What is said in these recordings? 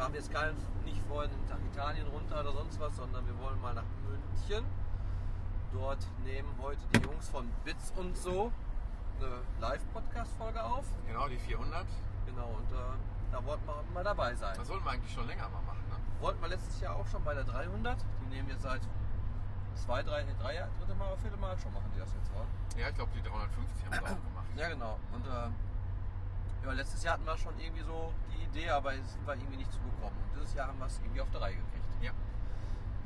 Wir haben jetzt gar nicht vor, nach Italien runter oder sonst was, sondern wir wollen mal nach München. Dort nehmen heute die Jungs von Bits und so eine Live-Podcast-Folge auf. Genau, die 400. Genau, und äh, da wollten wir mal dabei sein. Das sollten wir eigentlich schon länger mal machen. Ne? Wollten wir letztes Jahr auch schon bei der 300. Die nehmen jetzt seit zwei, drei, drei Jahr, dritte Mal, vierte Mal schon machen die das jetzt, oder? Ja, ich glaube, die 350 haben wir auch gemacht. Ja, genau. Und äh, ja, letztes Jahr hatten wir schon irgendwie so die Idee, aber sind wir irgendwie nicht zugekommen. Und dieses Jahr haben wir es irgendwie auf drei gekriegt. Ja.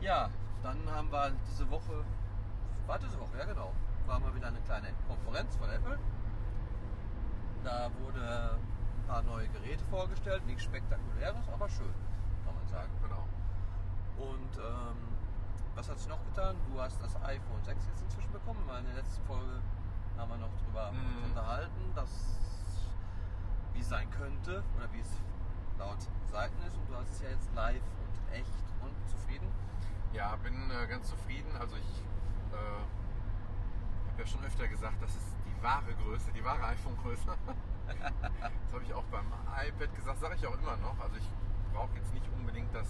Ja, dann haben wir diese Woche, war diese Woche, ja genau, war mal wieder eine kleine Konferenz von Apple. Da wurde ein paar neue Geräte vorgestellt, nichts Spektakuläres, aber schön, kann man sagen. Genau. Und ähm, was hat sich noch getan? Du hast das iPhone 6 jetzt inzwischen bekommen. In der letzten Folge haben wir noch drüber Mhm. unterhalten, dass wie es sein könnte oder wie es laut Seiten ist. Und du hast es ja jetzt live und echt und zufrieden. Ja, bin äh, ganz zufrieden. Also ich äh, habe ja schon öfter gesagt, das ist die wahre Größe, die wahre iPhone-Größe. das habe ich auch beim iPad gesagt, sage ich auch immer noch. Also ich brauche jetzt nicht unbedingt das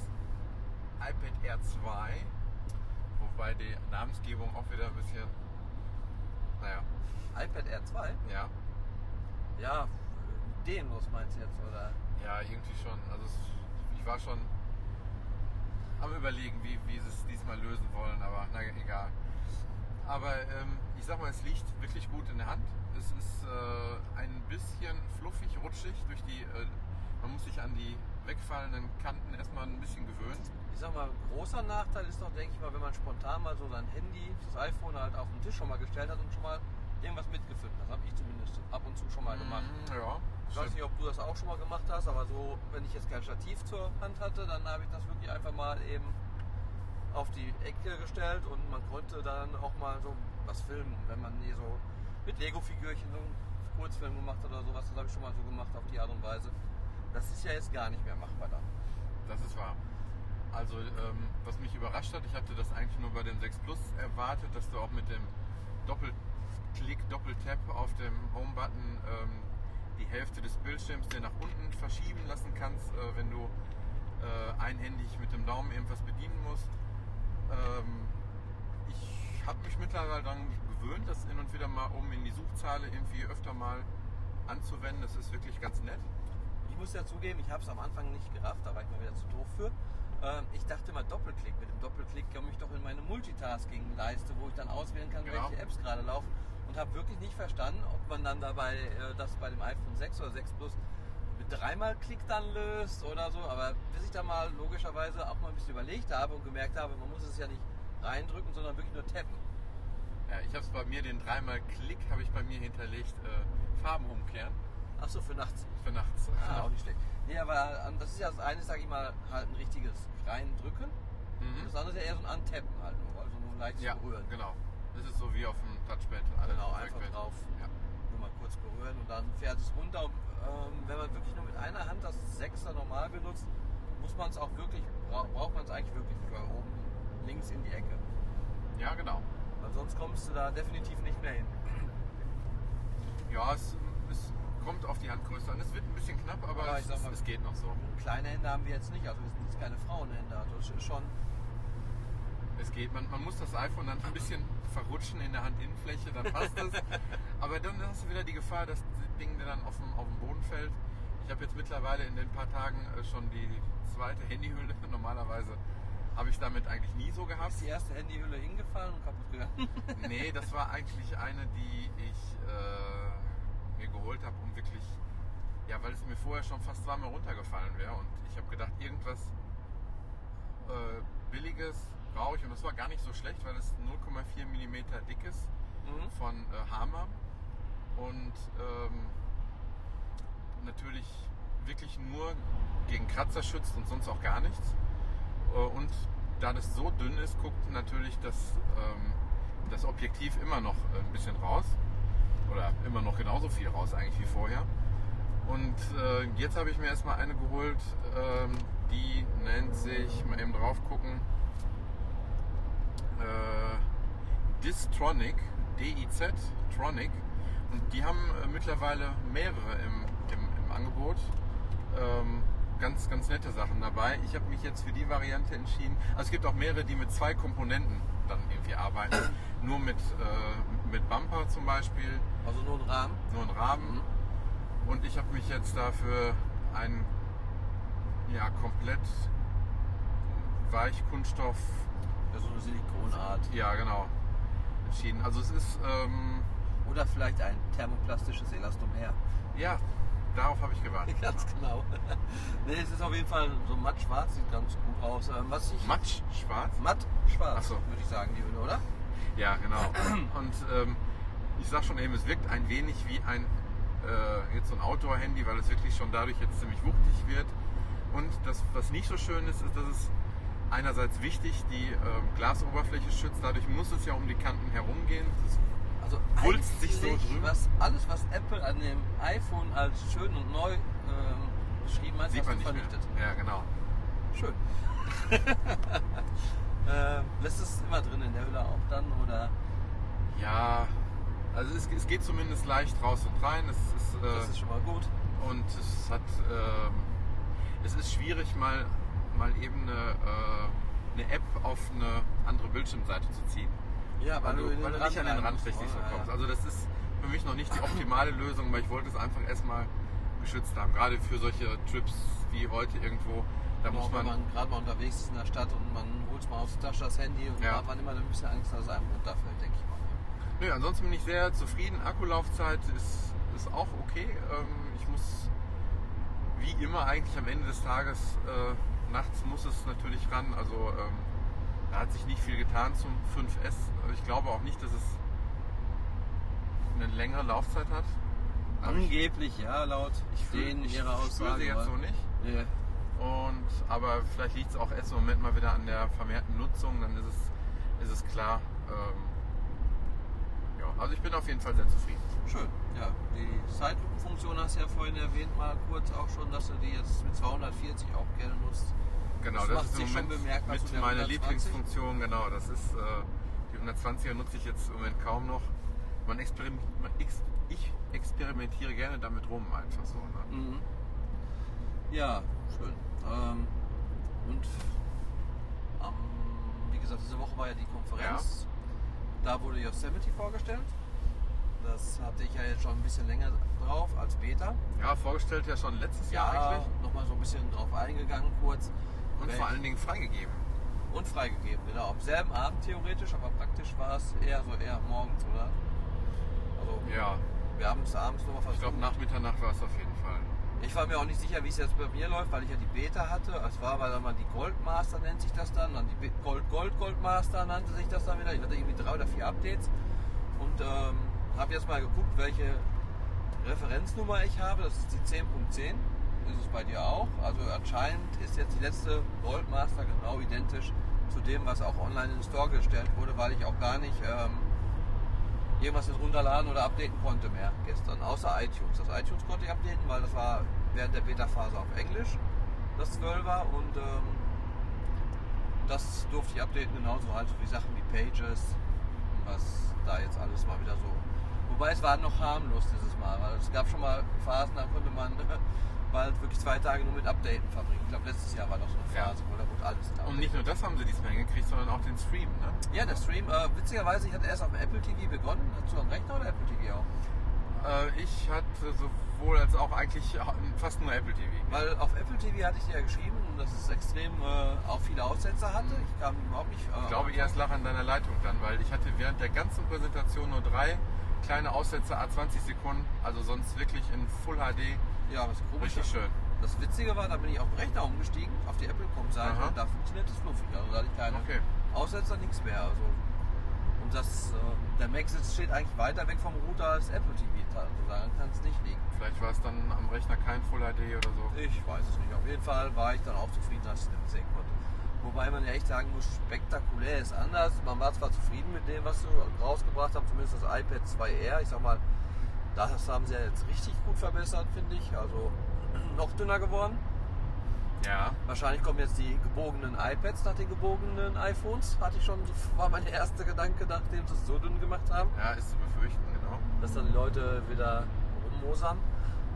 iPad Air 2, wobei die Namensgebung auch wieder ein bisschen, naja, iPad Air 2? ja, Ja, ideenlos meinst du jetzt, oder? ja, irgendwie schon. Also es, ich war schon am überlegen, wie, wie sie es diesmal lösen wollen, aber na egal. Aber ähm, ich sag mal, es liegt wirklich gut in der Hand. Es ist äh, ein bisschen fluffig, rutschig durch die. Äh, man muss sich an die wegfallenden Kanten erstmal ein bisschen gewöhnen. Ich sag mal, großer Nachteil ist doch, denke ich mal, wenn man spontan mal so sein Handy, das iPhone halt auf den Tisch schon mal gestellt hat und schon mal irgendwas mitgefilmt. Das habe ich zumindest ab und zu schon mal gemacht. Mm, Ja, Ich weiß nicht, ob du das auch schon mal gemacht hast, aber so, wenn ich jetzt kein Stativ zur Hand hatte, dann habe ich das wirklich einfach mal eben auf die Ecke gestellt und man konnte dann auch mal so was filmen, wenn man hier so mit Lego-Figürchen so einen Kurzfilm gemacht hat oder sowas. Das habe ich schon mal so gemacht auf die Art und Weise. Das ist ja jetzt gar nicht mehr machbar dann. Das ist wahr. Also, ähm, was mich überrascht hat, ich hatte das eigentlich nur bei dem 6 Plus erwartet, dass du auch mit dem Doppelklick, Doppeltap auf dem Home-Button ähm, die Hälfte des Bildschirms dir nach unten verschieben lassen kannst, äh, wenn du äh, einhändig mit dem Daumen irgendwas bedienen musst. Ähm, ich habe mich mittlerweile daran gewöhnt, das hin und wieder mal um in die Suchzeile irgendwie öfter mal anzuwenden. Das ist wirklich ganz nett. Ich muss ja zugeben, ich habe es am Anfang nicht gerafft, da war ich mal wieder zu doof für. Ähm, ich dachte immer Doppelklick. Mit dem Doppelklick komme ich doch in meine Multitasking-Leiste, wo ich dann auswählen kann, Genau. welche Apps gerade laufen. Und habe wirklich nicht verstanden, ob man dann dabei äh, das bei dem iPhone 6 oder 6 Plus mit dreimal Klick dann löst oder so. Aber bis ich da mal logischerweise auch mal ein bisschen überlegt habe und gemerkt habe, man muss es ja nicht reindrücken, sondern wirklich nur tappen. Ja, ich habe es bei mir, den dreimal Klick habe ich bei mir hinterlegt, äh, Farben umkehren Ach so, für nachts. für nachts. Ah, auch nicht schlecht. Nee, aber ähm, das ist ja das eine, sage ich mal, halt ein richtiges Reindrücken. Mhm. das andere ist ja eher so ein Antappen halt nur, also nur leicht Ja, berühren. genau. Das ist so wie auf dem Touchpad. Genau, Trackpad. einfach drauf. Ja. Nur mal kurz berühren und dann fährt es runter. Und, ähm, wenn man wirklich nur mit einer Hand das Sechser normal benutzt, muss man es auch wirklich, bra braucht man es eigentlich wirklich für oben links in die Ecke. ja, genau. Weil sonst kommst du da definitiv nicht mehr hin. Ja, es, es kommt auf die Handgröße an. Es wird ein bisschen knapp, aber Aber es, mal- es geht noch so. Kleine Hände haben wir jetzt nicht, also wir sind jetzt keine Frauenhände. Also schon, Es geht. Man, man muss das iPhone dann ein bisschen verrutschen in der Handinnenfläche, dann passt es. aber dann hast du wieder die Gefahr, dass das Ding dir dann auf dem, auf dem Boden fällt. Ich habe jetzt mittlerweile in den paar Tagen äh, schon die zweite Handyhülle. Normalerweise habe ich damit eigentlich nie so gehabt. ist die erste Handyhülle hingefallen und kaputt gegangen. Nee, das war eigentlich eine, die ich äh, mir geholt habe, um wirklich Ja, weil es mir vorher schon fast zweimal runtergefallen wäre und ich habe gedacht, irgendwas äh, Billiges brauche ich und das war gar nicht so schlecht, weil es 0,4 mm dick ist Mhm. von äh, Hama und ähm, natürlich wirklich nur gegen Kratzer schützt und sonst auch gar nichts. Äh, und da das so dünn ist, guckt natürlich das, ähm, das Objektiv immer noch äh, ein bisschen raus. Oder immer noch genauso viel raus eigentlich wie vorher. Und äh, jetzt habe ich mir erstmal eine geholt, ähm, die nennt sich, mal eben drauf gucken, äh, Distronic, D-I-Z, Tronic. Und die haben äh, mittlerweile mehrere im, im, im Angebot. Ähm, ganz, ganz nette Sachen dabei. Ich habe mich jetzt für die Variante entschieden. Also es gibt auch mehrere, die mit zwei Komponenten dann irgendwie arbeiten. Nur mit, äh, mit Bumper zum Beispiel, Also nur ein Rahmen. nur ein Rahmen. Mhm. Und ich habe mich jetzt dafür einen ja, komplett Weichkunststoff, so eine Silikonart. ja genau, entschieden. Also es ist, ähm, Oder vielleicht ein thermoplastisches Elastomer. ja, darauf habe ich gewartet. Ganz genau. nee, es ist auf jeden Fall so matt schwarz, sieht ganz gut aus. Ähm, Was ich Matsch, schwarz? matt schwarz, so. würde ich sagen, die Hülle, oder? Ja, genau. Und ähm, ich sag schon eben, es wirkt ein wenig wie ein äh, jetzt so ein Outdoor-Handy, weil es wirklich schon dadurch jetzt ziemlich wuchtig wird. Und das, was nicht so schön ist, ist, dass es einerseits wichtig die ähm, Glasoberfläche schützt. Dadurch muss es ja um die Kanten herumgehen. Das Also Wulst sich so drüber. was, alles, was Apple an dem iPhone als schön und neu ähm, beschrieben hat, sieht man nicht vernichtet. mehr. Ja, genau. Schön. ähm, lässt es immer drin in der Hülle auch dann oder Ja, also es, es geht zumindest leicht raus und rein. Es ist, äh, das ist schon mal gut. Und es hat, ähm, es ist schwierig, mal, mal eben eine, äh, eine App auf eine andere Bildschirmseite zu ziehen. Ja, Weil, du, in weil du nicht an den Rand richtig so Ja, ja. kommst. Also das ist für mich noch nicht die optimale Lösung, weil ich wollte es einfach erstmal geschützt haben. Gerade für solche Trips wie heute irgendwo, da Genau, muss wenn man, man gerade mal unterwegs ist in der Stadt und man holt mal aus der Tasche das Handy und Ja. hat man immer ein bisschen Angst, dass es einem runterfällt, denke ich mal. Nö, ansonsten bin ich sehr zufrieden. Akkulaufzeit ist, ist auch okay. Ähm, ich muss, wie immer eigentlich am Ende des Tages, äh, nachts muss es natürlich ran. Also ähm, da hat sich nicht viel getan zum 5S. Ich glaube auch nicht, dass es eine längere Laufzeit hat. Aber ich, Angeblich, ja, laut ich fühle denen ich ihrer Aussage. sie jetzt so nicht. Nee. Und, aber vielleicht liegt es auch erst im Moment mal wieder an der vermehrten Nutzung, dann ist es, ist es klar. Ähm, ja, also ich bin auf jeden Fall sehr zufrieden. Schön. Ja, die Zeitlupenfunktion hast du ja vorhin erwähnt, mal kurz auch schon, dass du die jetzt mit 240 auch gerne nutzt. Genau, Das das, macht ist im schon Moment mit meiner 120. Lieblingsfunktion. Genau, das ist äh, die 120er nutze ich jetzt im Moment kaum noch. Man experim man ex ich experimentiere gerne damit rum, einfach so. Ne? Mhm. Ja, schön. Ähm, und am, wie gesagt, diese Woche war ja die Konferenz. Da wurde Yosemite vorgestellt. Das hatte ich ja jetzt schon ein bisschen länger drauf als Beta. Ja, vorgestellt ja schon letztes Jahr eigentlich nochmal so ein bisschen drauf eingegangen kurz. Und vor allen Dingen freigegeben. Und freigegeben, genau. Am selben Abend theoretisch, aber praktisch war es eher so eher morgens, oder? Also Ja, wir haben es abends nochmal ich glaube versucht. nach Mitternacht war es auf jeden Fall. Ich war mir auch nicht sicher, wie es jetzt bei mir läuft, weil ich ja die Beta hatte. Es war aber dann mal die Goldmaster nennt sich das dann, dann die Gold Gold Goldmaster nannte sich das dann wieder. Ich hatte irgendwie drei oder vier Updates und ähm, habe jetzt mal geguckt, welche Referenznummer ich habe. Das ist die 10.10. Ist es bei dir auch? Also anscheinend ist jetzt die letzte Goldmaster genau identisch zu dem, was auch online in den Store gestellt wurde, weil ich auch gar nicht ähm, irgendwas jetzt runterladen oder updaten konnte mehr gestern, außer iTunes. Das iTunes konnte ich updaten, weil das war während der Beta-Phase auf Englisch, das 12er und ähm, das durfte ich updaten, genauso halt wie Sachen wie Pages, was da jetzt alles mal wieder so. Wobei es war noch harmlos dieses Mal, weil es gab schon mal Phasen, da konnte man bald wirklich zwei Tage nur mit Updaten verbringen. Ich glaube, letztes Jahr war doch so eine Ja. Phase, wo da wurde alles Und nicht nur das haben sie diesmal hingekriegt, sondern auch den Stream. Ne? Ja, der Stream, äh, witzigerweise, ich hatte erst auf dem Apple TV begonnen. Hast du am Rechner oder Apple TV auch? Äh, ich hatte sowohl als auch eigentlich fast nur Apple TV. Weil auf Apple TV hatte ich dir ja geschrieben, dass es extrem äh, auch viele Aussetzer hatte. Ich kam überhaupt nicht. Äh, Ich glaube es lag an deiner Leitung dann, weil ich hatte während der ganzen Präsentation nur drei kleine Aussätze, A20 Sekunden, also sonst wirklich in Full HD. Ja, was komisch. Richtig schön. Das Witzige war, da bin ich auf den Rechner umgestiegen, auf die Apple.com-Seite und da funktioniert es fluffig. Also da hatte ich keine Okay. Aussetzer, nichts mehr. Also. Und das, äh, der Mac sitzt steht eigentlich weiter weg vom Router als Apple TV. Also daran kann es nicht liegen. Vielleicht war es dann am Rechner kein Full HD oder so. Ich weiß es nicht. Auf jeden Fall war ich dann auch zufrieden, dass ich das sehen konnte. Wobei man ja echt sagen muss, spektakulär ist anders. Man war zwar zufrieden mit dem, was sie rausgebracht haben, zumindest das iPad 2R. Ich sag mal, das haben sie ja jetzt richtig gut verbessert, finde ich. Also noch dünner geworden. Ja. Wahrscheinlich kommen jetzt die gebogenen iPads nach den gebogenen iPhones. Hatte ich schon, war mein erster Gedanke, nachdem sie es so dünn gemacht haben Ja, ist zu befürchten, genau. dass dann die Leute wieder rummosern.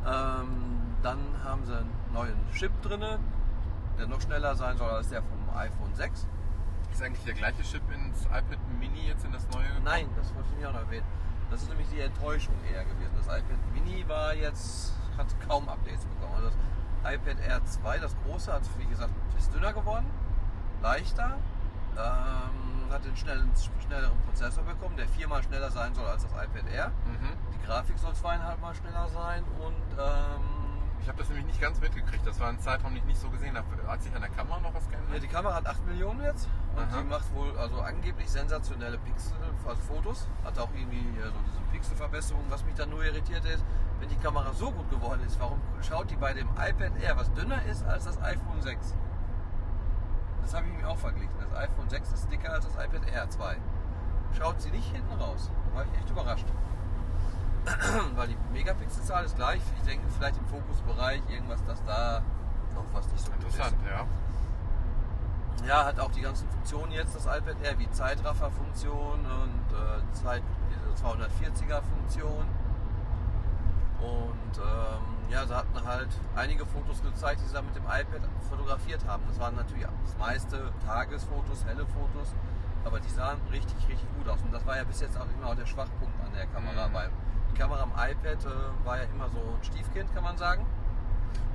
Ähm, dann haben sie einen neuen Chip drin, der noch schneller sein soll als der vom iPhone 6. Ist eigentlich der gleiche Chip ins iPad Mini jetzt in das neue? gekommen? Nein, das wollte ich nicht auch noch erwähnen. Das ist nämlich die Enttäuschung eher gewesen. Das iPad Mini war jetzt, hat kaum Updates bekommen. Also das iPad Air 2, das große, hat wie gesagt, ist dünner geworden, leichter, ähm, hat den schnellen, schnelleren Prozessor bekommen, der viermal schneller sein soll als das iPad Air. Mhm. Die Grafik soll zweieinhalb Mal schneller sein und ähm, Ich habe das nämlich nicht ganz mitgekriegt. Das war ein Zeitraum, den ich nicht so gesehen habe. Hat sich an der Kamera noch was ja, geändert? die Kamera hat 8 Millionen jetzt und Aha. die macht wohl also angeblich sensationelle Pixel, also Fotos. Hat auch irgendwie so diese Pixelverbesserung. Was mich dann nur irritiert ist, wenn die Kamera so gut geworden ist, warum schaut die bei dem iPad Air, was dünner ist als das iPhone 6? Das habe ich mir auch verglichen. Das iPhone 6 ist dicker als das iPad Air 2. Schaut sie nicht hinten raus. Da war ich echt überrascht. Weil die Megapixelzahl ist gleich. Ich denke vielleicht im Fokusbereich irgendwas, dass da noch was nicht so gut ist. Interessant, ja. Ja, hat auch die ganzen Funktionen jetzt, das iPad Air, wie Zeitraffer-Funktion und äh, Zeit, diese 240er-Funktion. Und ähm, ja, sie hatten halt einige Fotos gezeigt, die sie da mit dem iPad fotografiert haben. Das waren natürlich das meiste Tagesfotos, helle Fotos, aber die sahen richtig, richtig gut aus. Und das war ja bis jetzt auch immer auch der Schwachpunkt an der Kamera, Mhm. weil die Kamera am iPad äh, war ja immer so ein Stiefkind, kann man sagen.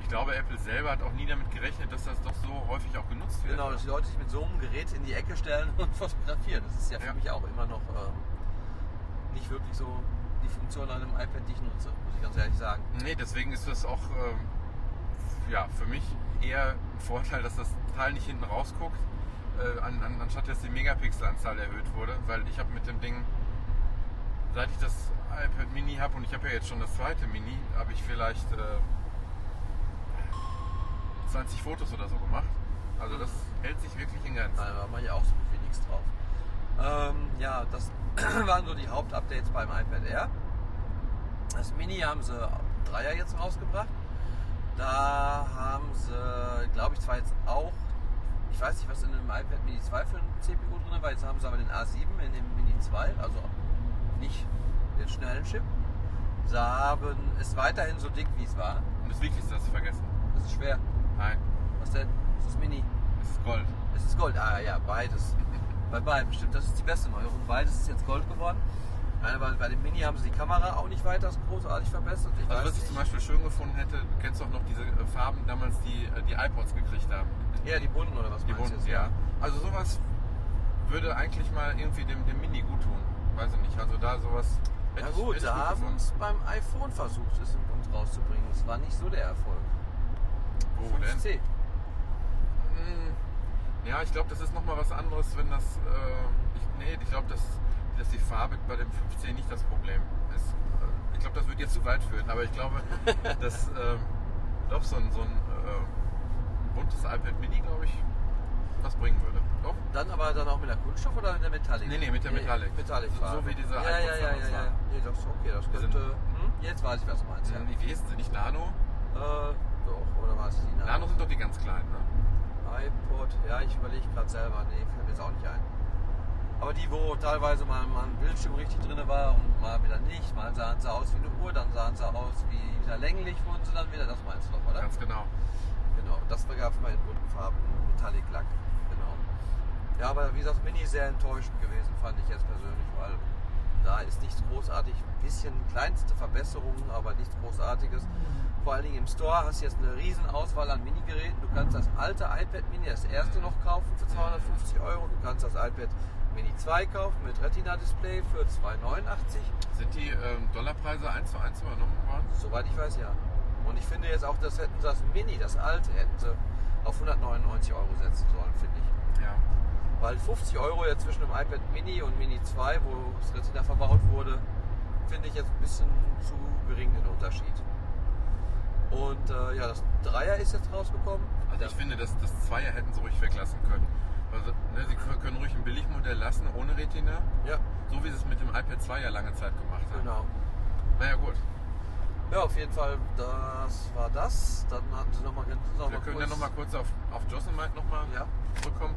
Ich glaube, Apple selber hat auch nie damit gerechnet, dass das doch so häufig auch genutzt wird. Genau, dass die Leute sich mit so einem Gerät in die Ecke stellen und fotografieren. Das ist ja für Ja. mich auch immer noch ähm, nicht wirklich so die Funktion an einem iPad, die ich nutze, muss ich ganz ehrlich sagen. Nee, deswegen ist das auch ähm, ja, für mich eher ein Vorteil, dass das Teil nicht hinten rausguckt, äh, an, an, anstatt dass die Megapixelanzahl erhöht wurde. Weil ich habe mit dem Ding, seit ich das iPad Mini habe und ich habe ja jetzt schon das zweite Mini, habe ich vielleicht äh, 20 Fotos oder so gemacht. Also das hält sich wirklich in Grenzen. Da mache ich auch so gut wie nichts drauf. Ähm, ja, das waren so die Hauptupdates beim iPad Air. Das Mini haben sie Dreier jetzt rausgebracht. Da haben sie, glaube ich, zwar jetzt auch, ich weiß nicht, was in dem iPad Mini 2 für ein CPU drin war, jetzt haben sie aber den A7 in dem Mini 2, also nicht den schnellen Chip. Sie haben es weiterhin so dick, wie es war. Und das Wichtigste hast du vergessen. Das ist schwer. Nein, Was denn? Das ist Mini. es ist Gold. Es ist Gold. Ah ja, beides. Bei beiden, stimmt. Das ist die beste Neuerung. Beides ist jetzt Gold geworden. Bei dem Mini haben sie die Kamera auch nicht weiter großartig verbessert. Ich Also was ich nicht. zum Beispiel schön gefunden hätte, du kennst doch noch diese äh, Farben damals, die äh, die iPods gekriegt haben. Ja, die bunten oder was Die bunten, jetzt? ja. Also sowas würde eigentlich mal irgendwie dem, dem Mini gut tun. Weiß ich nicht. Also da sowas. Ich- gut, da haben es beim iPhone versucht, es in uns rauszubringen. Es war nicht so der Erfolg. Wo denn? 5C. Hm, Ja, ich glaube, das ist nochmal was anderes, wenn das. Äh, ich, nee, ich glaube, dass, dass die Farbe bei dem 5C nicht das Problem ist. Äh, Ich glaube, das würde jetzt zu weit führen, aber ich glaube, dass äh, doch so ein, so ein äh, buntes iPad Mini, glaube ich, was bringen würde. Doch? Dann aber dann auch mit der Kunststoff oder mit der Metallic? Nee, nee, mit der Metallic. Metallic So- so wie diese ja, ja, ja, ja, ja, waren. Nee, das ist okay, das könnte. Hm? Jetzt weiß ich, was du meinst. Ja. Wie hießen sie? Nicht Nano? Äh, doch, oder was? Die Nano? Nano sind doch die ganz kleinen, ne? iPod, ja, ich überlege gerade selber, nee, fällt mir jetzt auch nicht ein. Aber die, wo teilweise mal, mal ein Bildschirm richtig drin war und mal wieder nicht, mal sahen sie aus wie eine Uhr, dann sahen sie aus wie wieder länglich wurden sie dann wieder, das meinst du doch, oder? Ganz genau. Genau, das gab es mal in bunten Farben, Metallic Lack. Ja, aber wie gesagt, Mini ist sehr enttäuschend gewesen, fand ich jetzt persönlich, weil da ist nichts großartig, ein bisschen kleinste Verbesserungen, aber nichts Großartiges. Vor allen Dingen im Store hast du jetzt eine riesen Auswahl an Mini-Geräten. Du kannst das alte iPad Mini, das erste noch kaufen für 250 Euro. Du kannst das iPad Mini 2 kaufen mit Retina-Display für 2,89. Sind die ähm, Dollarpreise 1 zu 1 übernommen worden? Soweit ich weiß, ja. Und ich finde jetzt auch, das hätten sie das Mini, das alte, hätten sie auf 199 Euro setzen sollen, finde ich. Ja. Weil 50 Euro jetzt zwischen dem iPad Mini und Mini 2, wo das Retina verbaut wurde, finde ich jetzt ein bisschen zu gering den Unterschied. Und äh, ja, das Dreier ist jetzt rausgekommen. Also ich finde, das, das Zweier hätten sie ruhig weglassen können. Also, ne, sie können- ruhig ein Billigmodell lassen, ohne Retina. Ja, So wie sie es mit dem iPad 2 ja lange Zeit gemacht haben. genau. Naja gut, Ja, auf jeden Fall, das war das. Dann hatten sie nochmal noch wir mal können kurz, ja noch mal kurz auf, auf Yosemite noch mal Ja. zurückkommen.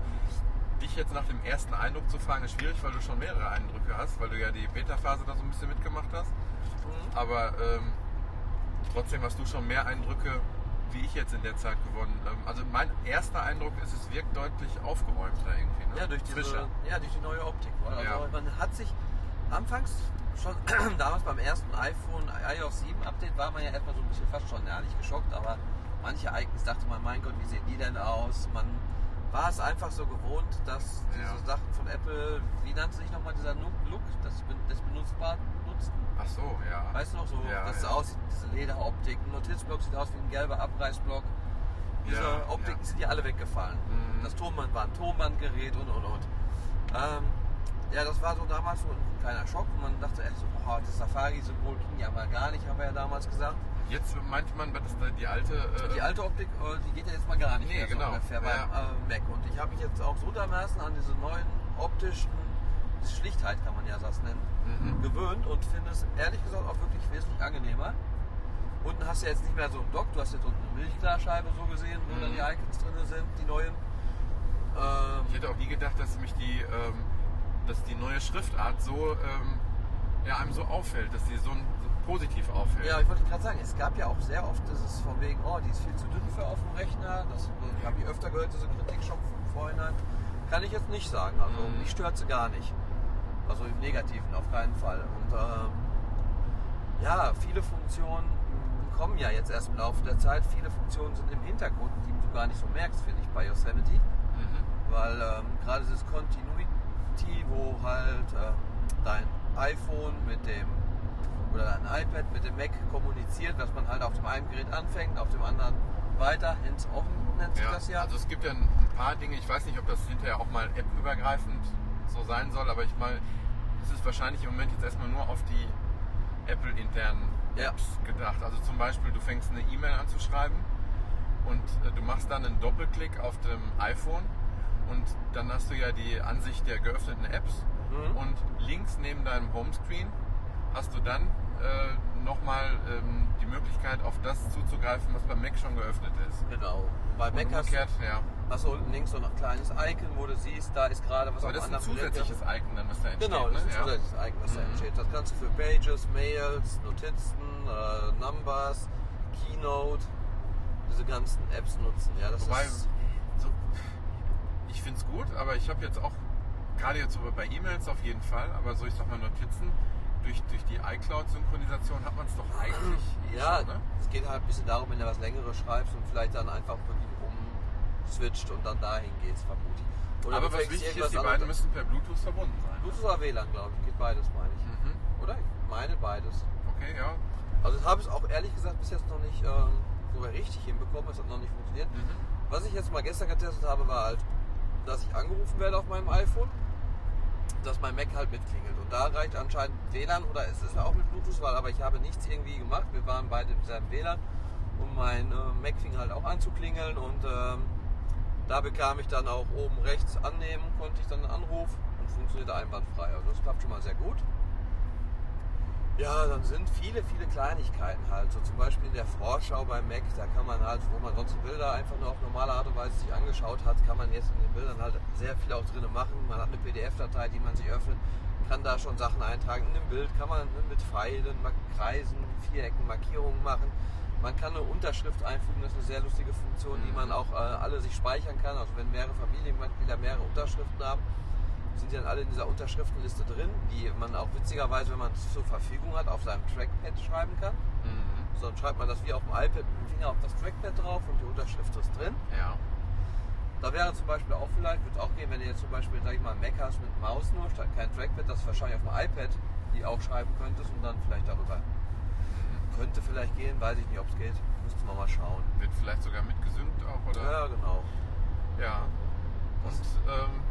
Dich jetzt nach dem ersten Eindruck zu fragen, ist schwierig, weil du schon mehrere Eindrücke hast, weil du ja die Beta-Phase da so ein bisschen mitgemacht hast. Mhm. Aber ähm, trotzdem hast du schon mehr Eindrücke, wie ich jetzt in der Zeit gewonnen. Ähm, also mein erster Eindruck ist, es wirkt deutlich aufgeräumter irgendwie. Ne? Ja, durch diese, Frischer. ja, durch die neue Optik. Also Ja. man hat sich anfangs schon damals beim ersten iPhone iOS 7 Update war man ja erstmal so ein bisschen fast schon ehrlich geschockt, aber manche Icons dachte man, mein Gott, wie sehen die denn aus? Man war es einfach so gewohnt, dass diese Ja. Sachen von Apple, wie nannte sich nochmal dieser Nu- Look, das, das benutzbar nutzen? Ach so, ja. Weißt du noch so, Ja, dass es ja. aussieht, diese Lederoptik, ein Notizblock sieht aus wie ein gelber Abreißblock. Diese Ja, Optiken sind ja alle weggefallen. Mhm. Das Tonband war ein Tonbandgerät und und und. Ähm, ja, das war so damals so ein kleiner Schock und man dachte echt so, boah, das Safari-Symbol ging ja mal gar nicht, haben wir ja damals gesagt. Jetzt meinte man, dass da die alte. Äh, Die alte Optik, äh, die geht ja jetzt mal gar nicht Nee, mehr genau. so ungefähr beim Ja. äh, Mac. Und ich habe mich jetzt auch so dermaßen an diese neuen optischen, Schlichtheit kann man ja das nennen, Mhm. gewöhnt und finde es ehrlich gesagt auch wirklich wesentlich angenehmer. Unten hast du jetzt nicht mehr so einen Dock, du hast jetzt unten eine Milchglasscheibe so gesehen, wo Mhm. dann die Icons drin sind, die neuen. Ähm, Ich hätte auch nie gedacht, dass mich die, ähm, dass die neue Schriftart so, ähm, ja, einem so auffällt, dass die so, so positiv auffällt. ja, ich wollte gerade sagen, es gab ja auch sehr oft dieses von wegen, oh, die ist viel zu dünn für auf dem Rechner. Das habe ich öfter gehört, diese Kritik schon vom Vorhinein. Kann ich jetzt nicht sagen. Also Mhm. mich stört sie gar nicht. Also im Negativen auf keinen Fall. Und ähm, ja, viele Funktionen kommen ja jetzt erst im Laufe der Zeit. Viele Funktionen sind im Hintergrund, die du gar nicht so merkst, finde ich, bei Yosemite. Mhm. Weil ähm, gerade dieses Continuity, wo halt ähm, dein iPhone mit dem oder dein iPad mit dem Mac kommuniziert, dass man halt auf dem einen Gerät anfängt, auf dem anderen weiter, hands-on nennt sich Ja, das ja. also es gibt ja ein ein paar Dinge, ich weiß nicht, ob das hinterher auch mal app-übergreifend so sein soll, aber ich meine, es ist wahrscheinlich im Moment jetzt erstmal nur auf die Apple-internen Ja. Apps gedacht. Also zum Beispiel, du fängst eine E-Mail an zu schreiben und äh, du machst dann einen Doppelklick auf dem iPhone und dann hast du ja die Ansicht der geöffneten Apps Mhm. und links neben deinem Homescreen hast du dann äh, nochmal ähm, die Möglichkeit, auf das zuzugreifen, was beim Mac schon geöffnet ist. genau. Bei Mac hast, umgekehrt, ja. hast du unten links so ein kleines Icon, wo du siehst, da ist gerade was Aber auf das ist ein anderen Gerät. zusätzliches Icon dann, was da entsteht. Genau, das ist ein ne? zusätzliches Icon, was da Mhm. entsteht. Das kannst du für Pages, Mails, Notizen, äh, Numbers, Keynote, diese ganzen Apps nutzen. Ja, das Wobei, ist, so, ich finde es gut, aber ich habe jetzt auch, gerade jetzt so bei E-Mails auf jeden Fall, aber so ich sag mal Notizen, durch, durch die iCloud-Synchronisation hat man es doch eigentlich ja, schon, ne? es geht halt ein bisschen darum, wenn du was Längeres schreibst und vielleicht dann einfach wirklich umswitcht und dann dahin gehst, vermute ich. Oder Aber was wichtig ist, die beiden müssen per Bluetooth verbunden sein. Bluetooth oder WLAN, glaube ich. Geht beides, meine ich. Mhm. Oder? Ich meine beides. Okay, ja. Also ich habe es auch ehrlich gesagt bis jetzt noch nicht ähm, sogar richtig hinbekommen. Es hat noch nicht funktioniert. Mhm. Was ich jetzt mal gestern getestet habe, war halt, dass ich angerufen werde auf meinem iPhone, dass mein Mac halt mitklingelt. Und da reicht anscheinend WLAN oder es ist auch mit Bluetooth, weil aber ich habe nichts irgendwie gemacht. Wir waren beide im selben WLAN und mein äh, Mac fing halt auch an zu klingeln und ähm, da bekam ich dann auch oben rechts annehmen, konnte ich dann einen Anruf und funktionierte einwandfrei. Also das klappt schon mal sehr gut. Ja, dann sind viele, viele Kleinigkeiten halt. So zum Beispiel in der Vorschau beim Mac, da kann man halt, wo man sonst Bilder einfach nur auf normale Art und Weise sich angeschaut hat, kann man jetzt in den Bildern halt sehr viel auch drin machen. Man hat eine PDF-Datei, die man sich öffnet, kann da schon Sachen eintragen. In dem Bild kann man mit Pfeilen, Kreisen, Vierecken, Markierungen machen. Man kann eine Unterschrift einfügen, das ist eine sehr lustige Funktion, die man auch äh, alle sich speichern kann. Also wenn mehrere Familienmitglieder mehrere Unterschriften haben, sind die dann alle in dieser Unterschriftenliste drin, die man auch witzigerweise, wenn man es zur Verfügung hat, auf seinem Trackpad schreiben kann. Mhm. So, dann schreibt man das wie auf dem iPad mit dem Finger auf das Trackpad drauf und die Unterschrift ist drin. Ja. Da wäre zum Beispiel auch vielleicht, wird auch gehen, wenn du jetzt zum Beispiel, sag ich mal, Mac hast mit Maus nur, statt kein Trackpad, das wahrscheinlich auf dem iPad die aufschreiben könntest und dann vielleicht darüber. Könnte vielleicht gehen, weiß ich nicht, ob es geht. Müsste man mal schauen. Wird vielleicht sogar mitgesynkt auch, oder? Ja, genau. Ja. Und ähm,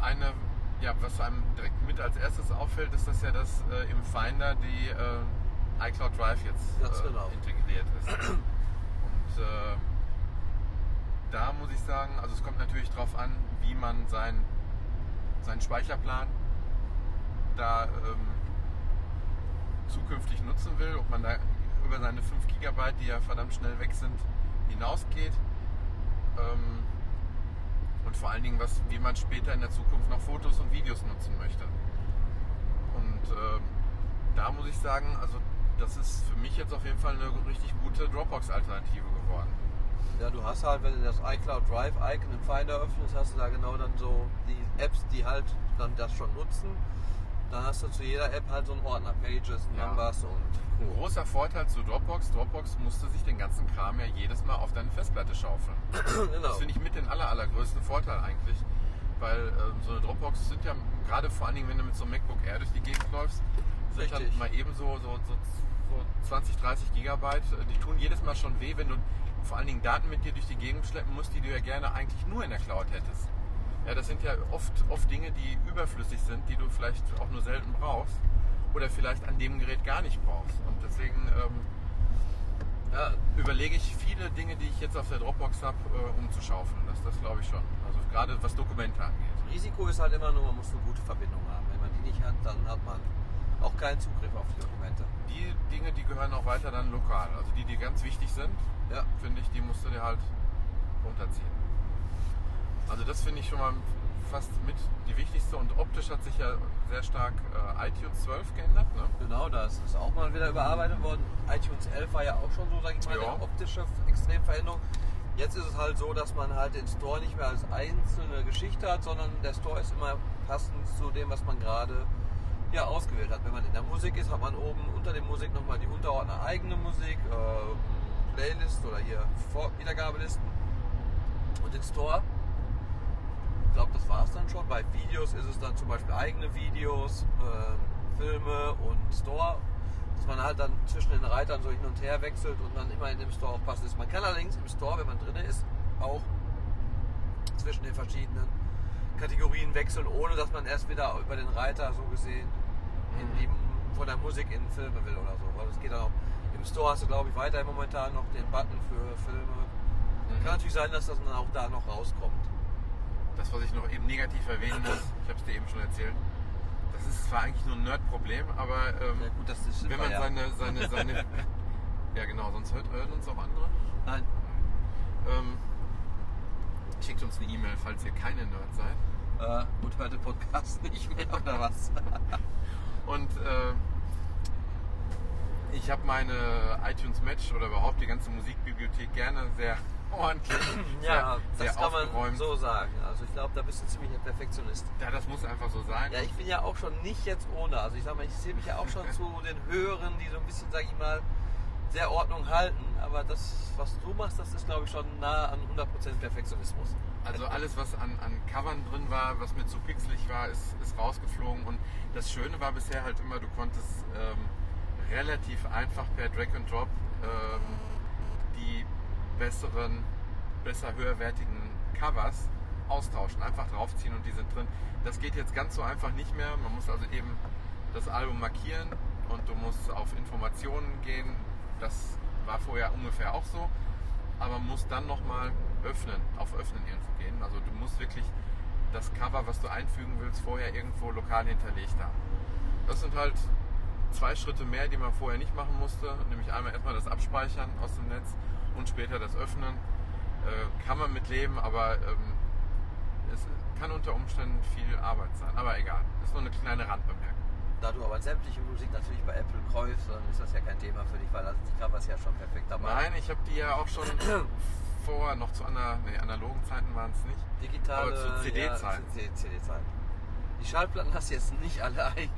eine, ja, was einem direkt mit als erstes auffällt, ist, dass ja das äh, im Finder die äh, iCloud Drive jetzt äh, genau. integriert ist. Und äh, da muss ich sagen, also es kommt natürlich darauf an, wie man sein, seinen Speicherplan da ähm, zukünftig nutzen will, ob man da über seine 5 GB, die ja verdammt schnell weg sind, hinausgeht. Ähm, und vor allen Dingen, was, wie man später in der Zukunft noch Fotos und Videos nutzen möchte. Und ähm, da muss ich sagen, also das ist für mich jetzt auf jeden Fall eine richtig gute Dropbox-Alternative geworden. Ja, du hast halt, wenn du das iCloud Drive Icon im Finder öffnest, hast du da genau dann so die Apps, die halt dann das schon nutzen. Dann hast du zu jeder App halt so einen Ordner, Pages, Ja. Numbers und Ein großer Vorteil zu Dropbox, Dropbox musste sich den ganzen Kram ja jedes Mal auf deine Festplatte schaufeln. genau. Das finde ich mit den aller, allergrößten Vorteil eigentlich. Weil ähm, so eine Dropbox sind ja gerade vor allen Dingen, wenn du mit so einem MacBook Air durch die Gegend läufst, sind dann Richtig. mal eben so, so, so, so 20, 30 Gigabyte. Äh, Die tun jedes Mal schon weh, wenn du vor allen Dingen Daten mit dir durch die Gegend schleppen musst, die du ja gerne eigentlich nur in der Cloud hättest. Ja, das sind ja oft, oft Dinge, die überflüssig sind, die du vielleicht auch nur selten brauchst oder vielleicht an dem Gerät gar nicht brauchst. Und deswegen ähm, ja, überlege ich viele Dinge, die ich jetzt auf der Dropbox habe, äh, umzuschaufeln. Das, das glaube ich schon. Also gerade was Dokumente angeht. Risiko ist halt immer nur, man muss eine gute Verbindung haben. Wenn man die nicht hat, dann hat man auch keinen Zugriff auf die Dokumente. Die Dinge, die gehören auch weiter dann lokal. Also die, die ganz wichtig sind, Ja, finde ich, die musst du dir halt runterziehen. Also das finde ich schon mal fast mit die wichtigste und optisch hat sich ja sehr stark äh, iTunes 12 geändert. Ne? genau, das ist auch mal wieder überarbeitet worden. iTunes 11 war ja auch schon so, sag ich mal, Ja. eine optische Extremveränderung. Jetzt ist es halt so, dass man halt den Store nicht mehr als einzelne Geschichte hat, sondern der Store ist immer passend zu dem, was man gerade ja, ausgewählt hat. Wenn man in der Musik ist, hat man oben unter der Musik nochmal die Unterordner eigene Musik, äh, Playlist oder hier Wiedergabelisten und den Store. Ich glaube, das war es dann schon. Bei Videos ist es dann zum Beispiel eigene Videos, äh, Filme und Store. Dass man halt dann zwischen den Reitern so hin und her wechselt und dann immer in dem Store auch passend ist. Man kann allerdings im Store, wenn man drin ist, auch zwischen den verschiedenen Kategorien wechseln, ohne dass man erst wieder über den Reiter so gesehen in die, von der Musik in Filme will oder so. Weil das geht dann auch. Im Store hast du, glaube ich, weiterhin momentan noch den Button für Filme. Kann natürlich sein, dass das dann auch da noch rauskommt. Das, was ich noch eben negativ erwähnen muss, ich habe es dir eben schon erzählt, das ist zwar eigentlich nur ein Nerd-Problem, aber ähm, Ja, gut, das wenn man ja. seine, seine, seine ja genau, sonst hört, hören uns auch andere. Nein, Ähm, schickt uns eine E-Mail, falls ihr keine Nerds seid. äh, und hört den Podcast nicht mehr oder was? Und äh, ich habe meine iTunes Match oder überhaupt die ganze Musikbibliothek gerne sehr ordentlich, Ja, das kann man so sagen. Also ich glaube, da bist du ziemlich ein Perfektionist. Ja, das muss einfach so sein. Ja, ich bin ja auch schon nicht jetzt ohne. Also ich sag mal, ich sehe mich ja auch schon zu den Höheren, die so ein bisschen, sag ich mal, sehr Ordnung halten. Aber das, was du machst, das ist, glaube ich, schon nah an 100% Perfektionismus. Also alles, was an, an Covern drin war, was mir zu pixelig war, ist, ist rausgeflogen. Und das Schöne war bisher halt immer, du konntest ähm, relativ einfach per Drag and Drop ähm, die besseren, besser höherwertigen Covers austauschen. Einfach draufziehen und die sind drin. Das geht jetzt ganz so einfach nicht mehr. Man muss also eben das Album markieren und du musst auf Informationen gehen. Das war vorher ungefähr auch so. Aber muss dann nochmal öffnen, auf Öffnen irgendwo gehen. Also du musst wirklich das Cover, was du einfügen willst, vorher irgendwo lokal hinterlegt haben. Das sind halt zwei Schritte mehr, die man vorher nicht machen musste. Nämlich einmal erstmal das Abspeichern aus dem Netz und später das Öffnen. Äh, kann man mit leben, aber ähm, es kann unter Umständen viel Arbeit sein. Aber egal, ist nur eine kleine Randbemerkung. Da du aber sämtliche Musik natürlich bei Apple kaufst, dann ist das ja kein Thema für dich, weil sind die Covers ja schon perfekt dabei. Nein, ich habe die ja auch schon vor, noch zu ana, nee, analogen Zeiten waren es nicht. Digitale Aber zu CD-Zeiten. Ja, CD-Zeiten. Die Schallplatten hast du jetzt nicht alle eigen.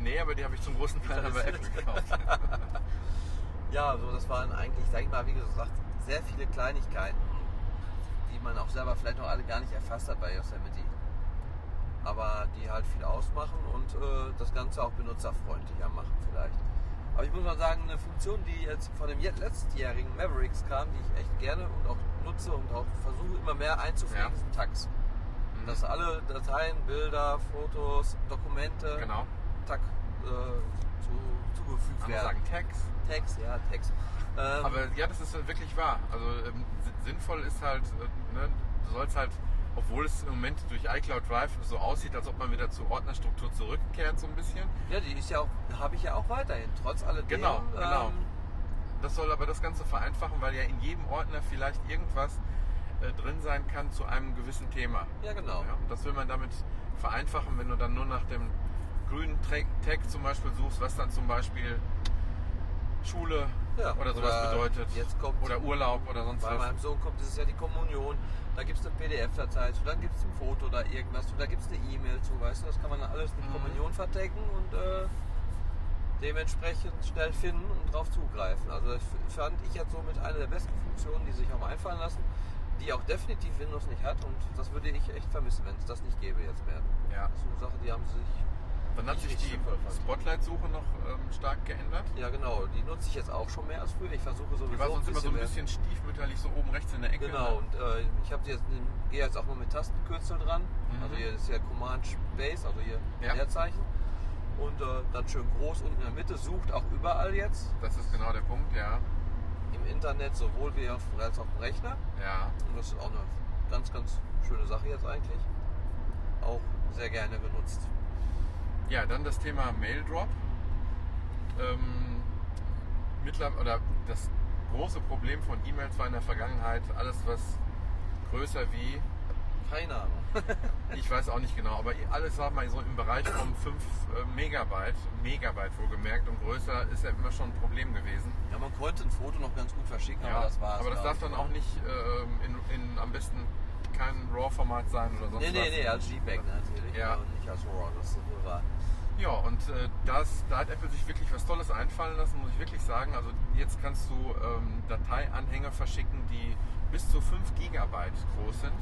Nee, aber die habe ich zum großen Teil bei Apple gekauft. ja, so das waren eigentlich, sag ich mal, wie gesagt, sehr viele Kleinigkeiten, die man auch selber vielleicht noch alle gar nicht erfasst hat bei Yosemite. Aber die halt viel ausmachen und äh, das Ganze auch benutzerfreundlicher machen vielleicht. Aber ich muss mal sagen, eine Funktion, die jetzt von dem letztjährigen Mavericks kam, die ich echt gerne und auch nutze und auch versuche immer mehr einzupflegen, Ja. sind Tags. Mhm. Dass alle Dateien, Bilder, Fotos, Dokumente, Genau. Tag äh, zu, zugefügt werden. sagen Tags. Text, ja, Text. Ähm, Aber ja, das ist wirklich wahr. Also ähm, si- sinnvoll ist halt, äh, ne, du sollst halt, obwohl es im Moment durch iCloud Drive so aussieht, als ob man wieder zur Ordnerstruktur zurückkehrt, so ein bisschen. ja, die ist ja auch, habe ich ja auch weiterhin, trotz alledem. Genau, genau. Ähm, Das soll aber das Ganze vereinfachen, weil ja in jedem Ordner vielleicht irgendwas äh, drin sein kann zu einem gewissen Thema. ja, genau. Ja, und das will man damit vereinfachen, wenn du dann nur nach dem grünen Tag zum Beispiel suchst, was dann zum Beispiel Schule Ja, oder sowas oder bedeutet. jetzt kommt- oder Urlaub oder sonst Bei was. meinem Sohn kommt dieses Jahr die Kommunion, da gibt es eine PDF-Datei zu, dann gibt es ein Foto oder irgendwas zu, da gibt es eine E-Mail zu, weißt du, das kann man dann alles mit Mhm. Kommunion verdecken und äh, dementsprechend schnell finden und drauf zugreifen. Also das fand ich jetzt so mit einer der besten Funktionen, die sich haben einfallen lassen, die auch definitiv Windows nicht hat und das würde ich echt vermissen, wenn es das nicht gäbe jetzt mehr. Ja. Das ist eine Sache, die haben sie sich Dann hat ich sich die. Spotlight-Suche noch ähm, stark geändert. Ja, genau. Die nutze ich jetzt auch schon mehr als früher. Ich versuche sowieso Die war sonst immer so ein bisschen stiefmütterlich so oben rechts in der Ecke. Genau. Und äh, ich habe jetzt, gehe jetzt auch mal mit Tastenkürzel dran. Mhm. Also hier ist ja Command Space, also hier Ja. Leerzeichen. Und äh, dann schön groß unten in der Mitte. Sucht auch überall jetzt Das ist genau der Punkt, ja. im Internet sowohl wie auf, als auf dem Rechner. Ja. Und das ist auch eine ganz, ganz schöne Sache jetzt eigentlich. Auch sehr gerne genutzt. Ja, dann das Thema Mail Drop. Ähm, oder das große Problem von E-Mails war in der Vergangenheit alles, was größer wie, Keine Ahnung. ich weiß auch nicht genau, aber alles war mal so im Bereich von 5 Megabyte, Megabyte wohlgemerkt und größer ist ja immer schon ein Problem gewesen. Ja, man konnte ein Foto noch ganz gut verschicken, aber das war's. aber das darf dann auch nicht ähm, in, in am besten kein RAW-Format sein oder sonst Nee, nee, was. nee, als JPEG natürlich. Ja. aber Nicht als RAW, das ist wohl wahr. Ja, und äh, das, da hat Apple sich wirklich was Tolles einfallen lassen, muss ich wirklich sagen. Also jetzt kannst du ähm, Dateianhänge verschicken, die bis zu 5 Gigabyte groß sind.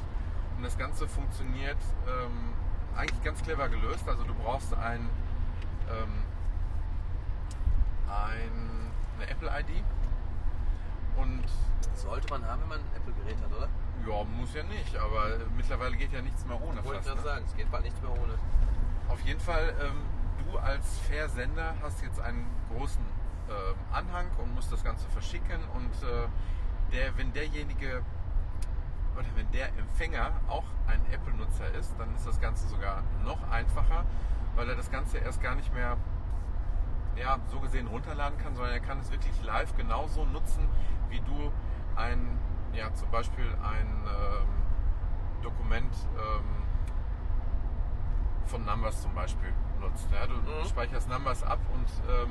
Und das Ganze funktioniert ähm, eigentlich ganz clever gelöst. Also du brauchst ein, ähm, ein, eine Apple-ID. Und Sollte man haben, wenn man ein Apple-Gerät hat, oder? Ja, muss ja nicht, aber äh, mittlerweile geht ja nichts mehr ohne. Wollte ich gerade ne? sagen, es geht bald nichts mehr ohne. Auf jeden Fall, ähm, du als Versender hast jetzt einen großen ähm, Anhang und musst das Ganze verschicken und äh, der, wenn derjenige oder wenn der Empfänger auch ein Apple-Nutzer ist, dann ist das Ganze sogar noch einfacher, weil er das Ganze erst gar nicht mehr ja, so gesehen runterladen kann, sondern er kann es wirklich live genauso nutzen, wie du ein, ja, zum Beispiel ein ähm, Dokument ähm, von Numbers zum Beispiel nutzt. Ja, du Mhm. speicherst Numbers ab und ähm,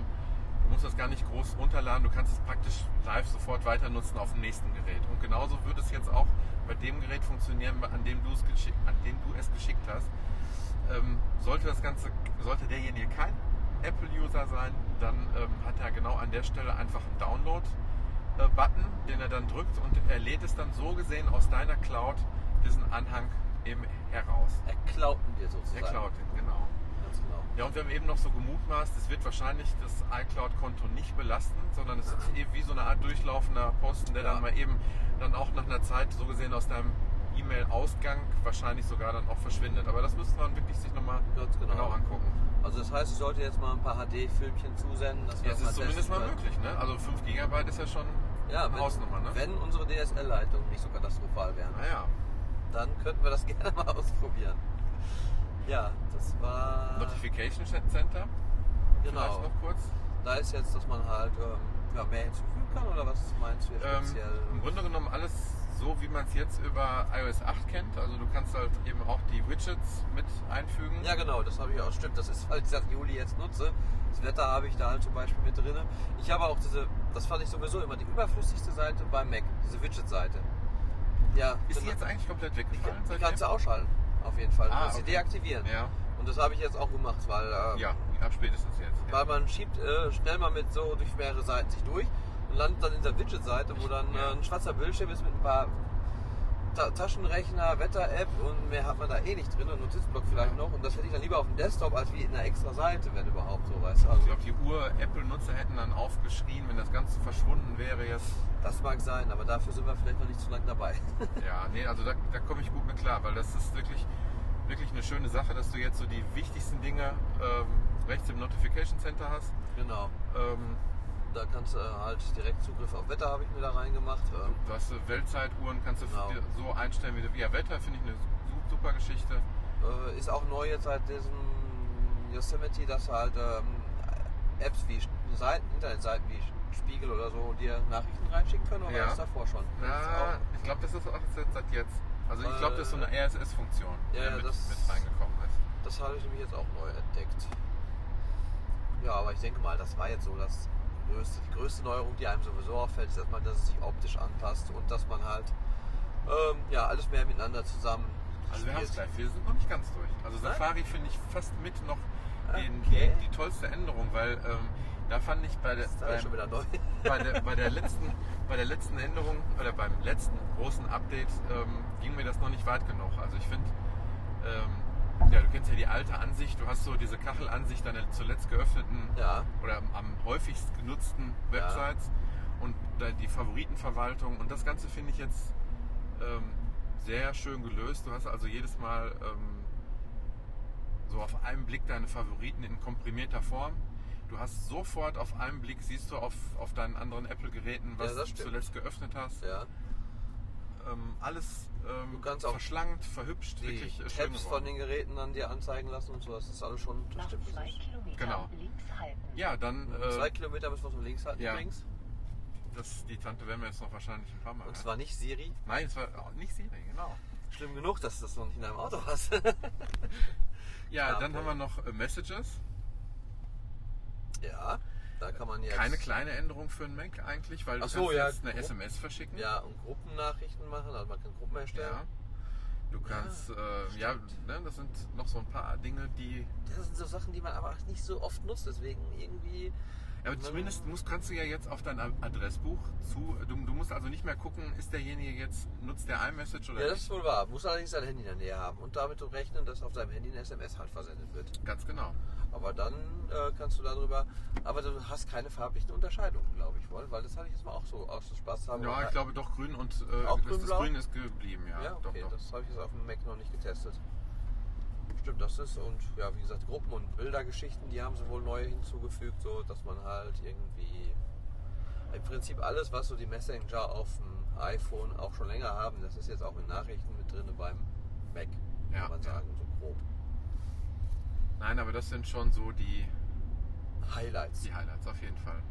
du musst das gar nicht groß runterladen, du kannst es praktisch live sofort weiter nutzen auf dem nächsten Gerät. Und genauso wird es jetzt auch bei dem Gerät funktionieren, an dem du es geschickt, an dem du es geschickt hast. Ähm, sollte das Ganze, sollte derjenige kein Apple-User sein, dann ähm, hat er genau an der Stelle einfach einen Download-Button, den er dann drückt und er lädt es dann so gesehen aus deiner Cloud diesen Anhang eben heraus. Er klaut ihn dir sozusagen. Der Cloud, genau. Ganz genau. Ja, und wir haben eben noch so gemutmaßt, es wird wahrscheinlich das iCloud-Konto nicht belasten, sondern es ist eben wie so eine Art durchlaufender Posten, der Ja. dann mal eben dann auch nach einer Zeit so gesehen aus deinem E-Mail-Ausgang wahrscheinlich sogar dann auch verschwindet. Aber das müsste man wirklich sich nochmal genau. genau angucken. Also das heißt, ich sollte jetzt mal ein paar HD-Filmchen zusenden. Dass wir Jetzt das ist zumindest mal können. möglich, ne? Also 5 GB ist ja schon Ja, eine wenn, Hausnummer, ne? wenn unsere DSL-Leitungen nicht so katastrophal wären, Naja, dann könnten wir das gerne mal ausprobieren. Ja, das war... Notification Center, Genau. vielleicht noch kurz. Da ist jetzt, dass man halt ähm, ja, mehr hinzufügen kann, oder was meinst du jetzt Ähm, speziell? Im Grunde genommen alles so, wie man es jetzt über iOS 8 kennt. Also du kannst halt eben auch die Widgets mit einfügen. Ja, genau, das habe ich auch. Stimmt, das ist, ich seit Juli jetzt nutze. Das Wetter habe ich da halt zum Beispiel mit drin. Ich habe auch diese, das fand ich sowieso immer die überflüssigste Seite beim Mac, diese Widget-Seite. Ja, Ist die genau. jetzt eigentlich komplett die, weggefallen? die seitdem? kannst du ausschalten, auf jeden Fall. Du Ah, musst sie okay. deaktivieren. Ja, Und das habe ich jetzt auch gemacht, weil, äh, ja, ab spätestens jetzt. Ja. weil man schiebt äh, schnell mal mit so durch mehrere Seiten sich durch landet dann in der Widget-Seite, wo dann äh, ein schwarzer Bildschirm ist mit ein paar Ta Taschenrechner, Wetter-App und mehr hat man da eh nicht drin, und Notizblock vielleicht noch. Und das hätte ich dann lieber auf dem Desktop als wie in einer extra Seite, wenn überhaupt so, weißt du. Also, Ich glaube, die Ur-Apple-Nutzer hätten dann aufgeschrien, wenn das Ganze verschwunden wäre jetzt. das mag sein, aber dafür sind wir vielleicht noch nicht so lange dabei. Ja, nee, also da, da komme ich gut mit klar, weil das ist wirklich, wirklich eine schöne Sache, dass du jetzt so die wichtigsten Dinge ähm, rechts im Notification Center hast. genau. Ähm, Da kannst du halt direkt Zugriff auf Wetter habe ich mir da reingemacht. Ähm, du hast Weltzeituhren, kannst du Genau. so einstellen, wie du. Ja, Wetter finde ich eine su- super Geschichte. Äh, ist auch neu jetzt seit diesem Yosemite, dass halt ähm, Apps wie Seiten, Internetseiten wie Spiegel oder so dir Nachrichten reinschicken können, oder Ja. das davor schon? Ist auch- ich glaube, das ist auch seit jetzt. Also ich glaube, das ist so eine RSS-Funktion, die Ja, mit, das- mit reingekommen ist. Das habe ich nämlich jetzt auch neu entdeckt. Ja, aber ich denke mal, das war jetzt so das größte, die größte Neuerung, die einem sowieso auffällt, ist erstmal, dass es sich optisch anpasst und dass man halt ähm, ja, alles mehr miteinander zusammen Also wir haben es gleich, wir sind noch nicht ganz durch. Also? Safari finde ich fast mit noch den, Okay. die, die tollste Änderung, weil ähm, da fand ich bei der, neu. bei der, bei der letzten bei der letzten Änderung oder beim letzten großen Update ähm, ging mir das noch nicht weit genug. Also ich finde, ähm, ja, du kennst ja die alte Ansicht, du hast so diese Kachelansicht deiner zuletzt geöffneten Ja, oder am- häufigst genutzten Ja. Websites und da die Favoritenverwaltung und das Ganze finde ich jetzt ähm, sehr schön gelöst. Du hast also jedes Mal ähm, so auf einen Blick deine Favoriten in komprimierter Form. Du hast sofort auf einen Blick, siehst du auf, auf deinen anderen Apple-Geräten, was Ja, du zuletzt geöffnet hast. ja. Ähm, alles ähm, Du kannst auch verschlankt, verhübscht, Die wirklich äh, schön Tabs von den Geräten dann dir anzeigen lassen und so, das ist alles schon, das stimmt. zwei Kilometern Genau. links halten. Ja, dann Zwei äh, Kilometer müssen wir so links halten ja. übrigens. das, die Tante werden wir jetzt noch wahrscheinlich ein paar Mal. Und zwar nicht Siri. Nein, es war auch nicht Siri, genau. Schlimm genug, dass du das noch nicht in deinem Auto hast. Ja, Ja, dann okay. haben wir noch äh, Messages. ja, da kann man jetzt. Keine kleine Änderung für einen Mac eigentlich, weil du so, kannst ja, jetzt eine Gruppen- SMS verschicken. Ja, und Gruppennachrichten machen, also man kann Gruppen erstellen. Ja. Du kannst, äh, ja, ne, das sind noch so ein paar Dinge, die. Das sind so Sachen, die man aber nicht so oft nutzt, deswegen irgendwie. Aber Ne? zumindest musst, kannst du ja jetzt auf dein Ad- Adressbuch zu. Du, du musst also nicht mehr gucken, ist derjenige jetzt, nutzt der iMessage oder Ja, das ist wohl wahr. Muss allerdings sein Handy in der Nähe haben und damit rechnen, dass auf deinem Handy eine SMS halt versendet wird. Ganz genau. Aber dann äh, kannst du darüber. Aber du hast keine farblichen Unterscheidungen, glaube ich wohl, weil das hatte ich jetzt mal auch so aus Spaß haben. Ja, ich glaube doch grün und äh, Auch das, das? Grün ist geblieben, ja. Ja, okay, doch, doch. das habe ich jetzt auf dem Mac noch nicht getestet. Stimmt, das ist und ja, wie gesagt, Gruppen und Bildergeschichten, die haben sie wohl neu hinzugefügt, so dass man halt irgendwie im Prinzip alles, was so die Messenger auf dem iPhone auch schon länger haben, das ist jetzt auch in Nachrichten mit drin beim Mac, Ja, kann man ja. sagen, so grob. Nein, aber das sind schon so die, Highlights. die Highlights auf jeden Fall.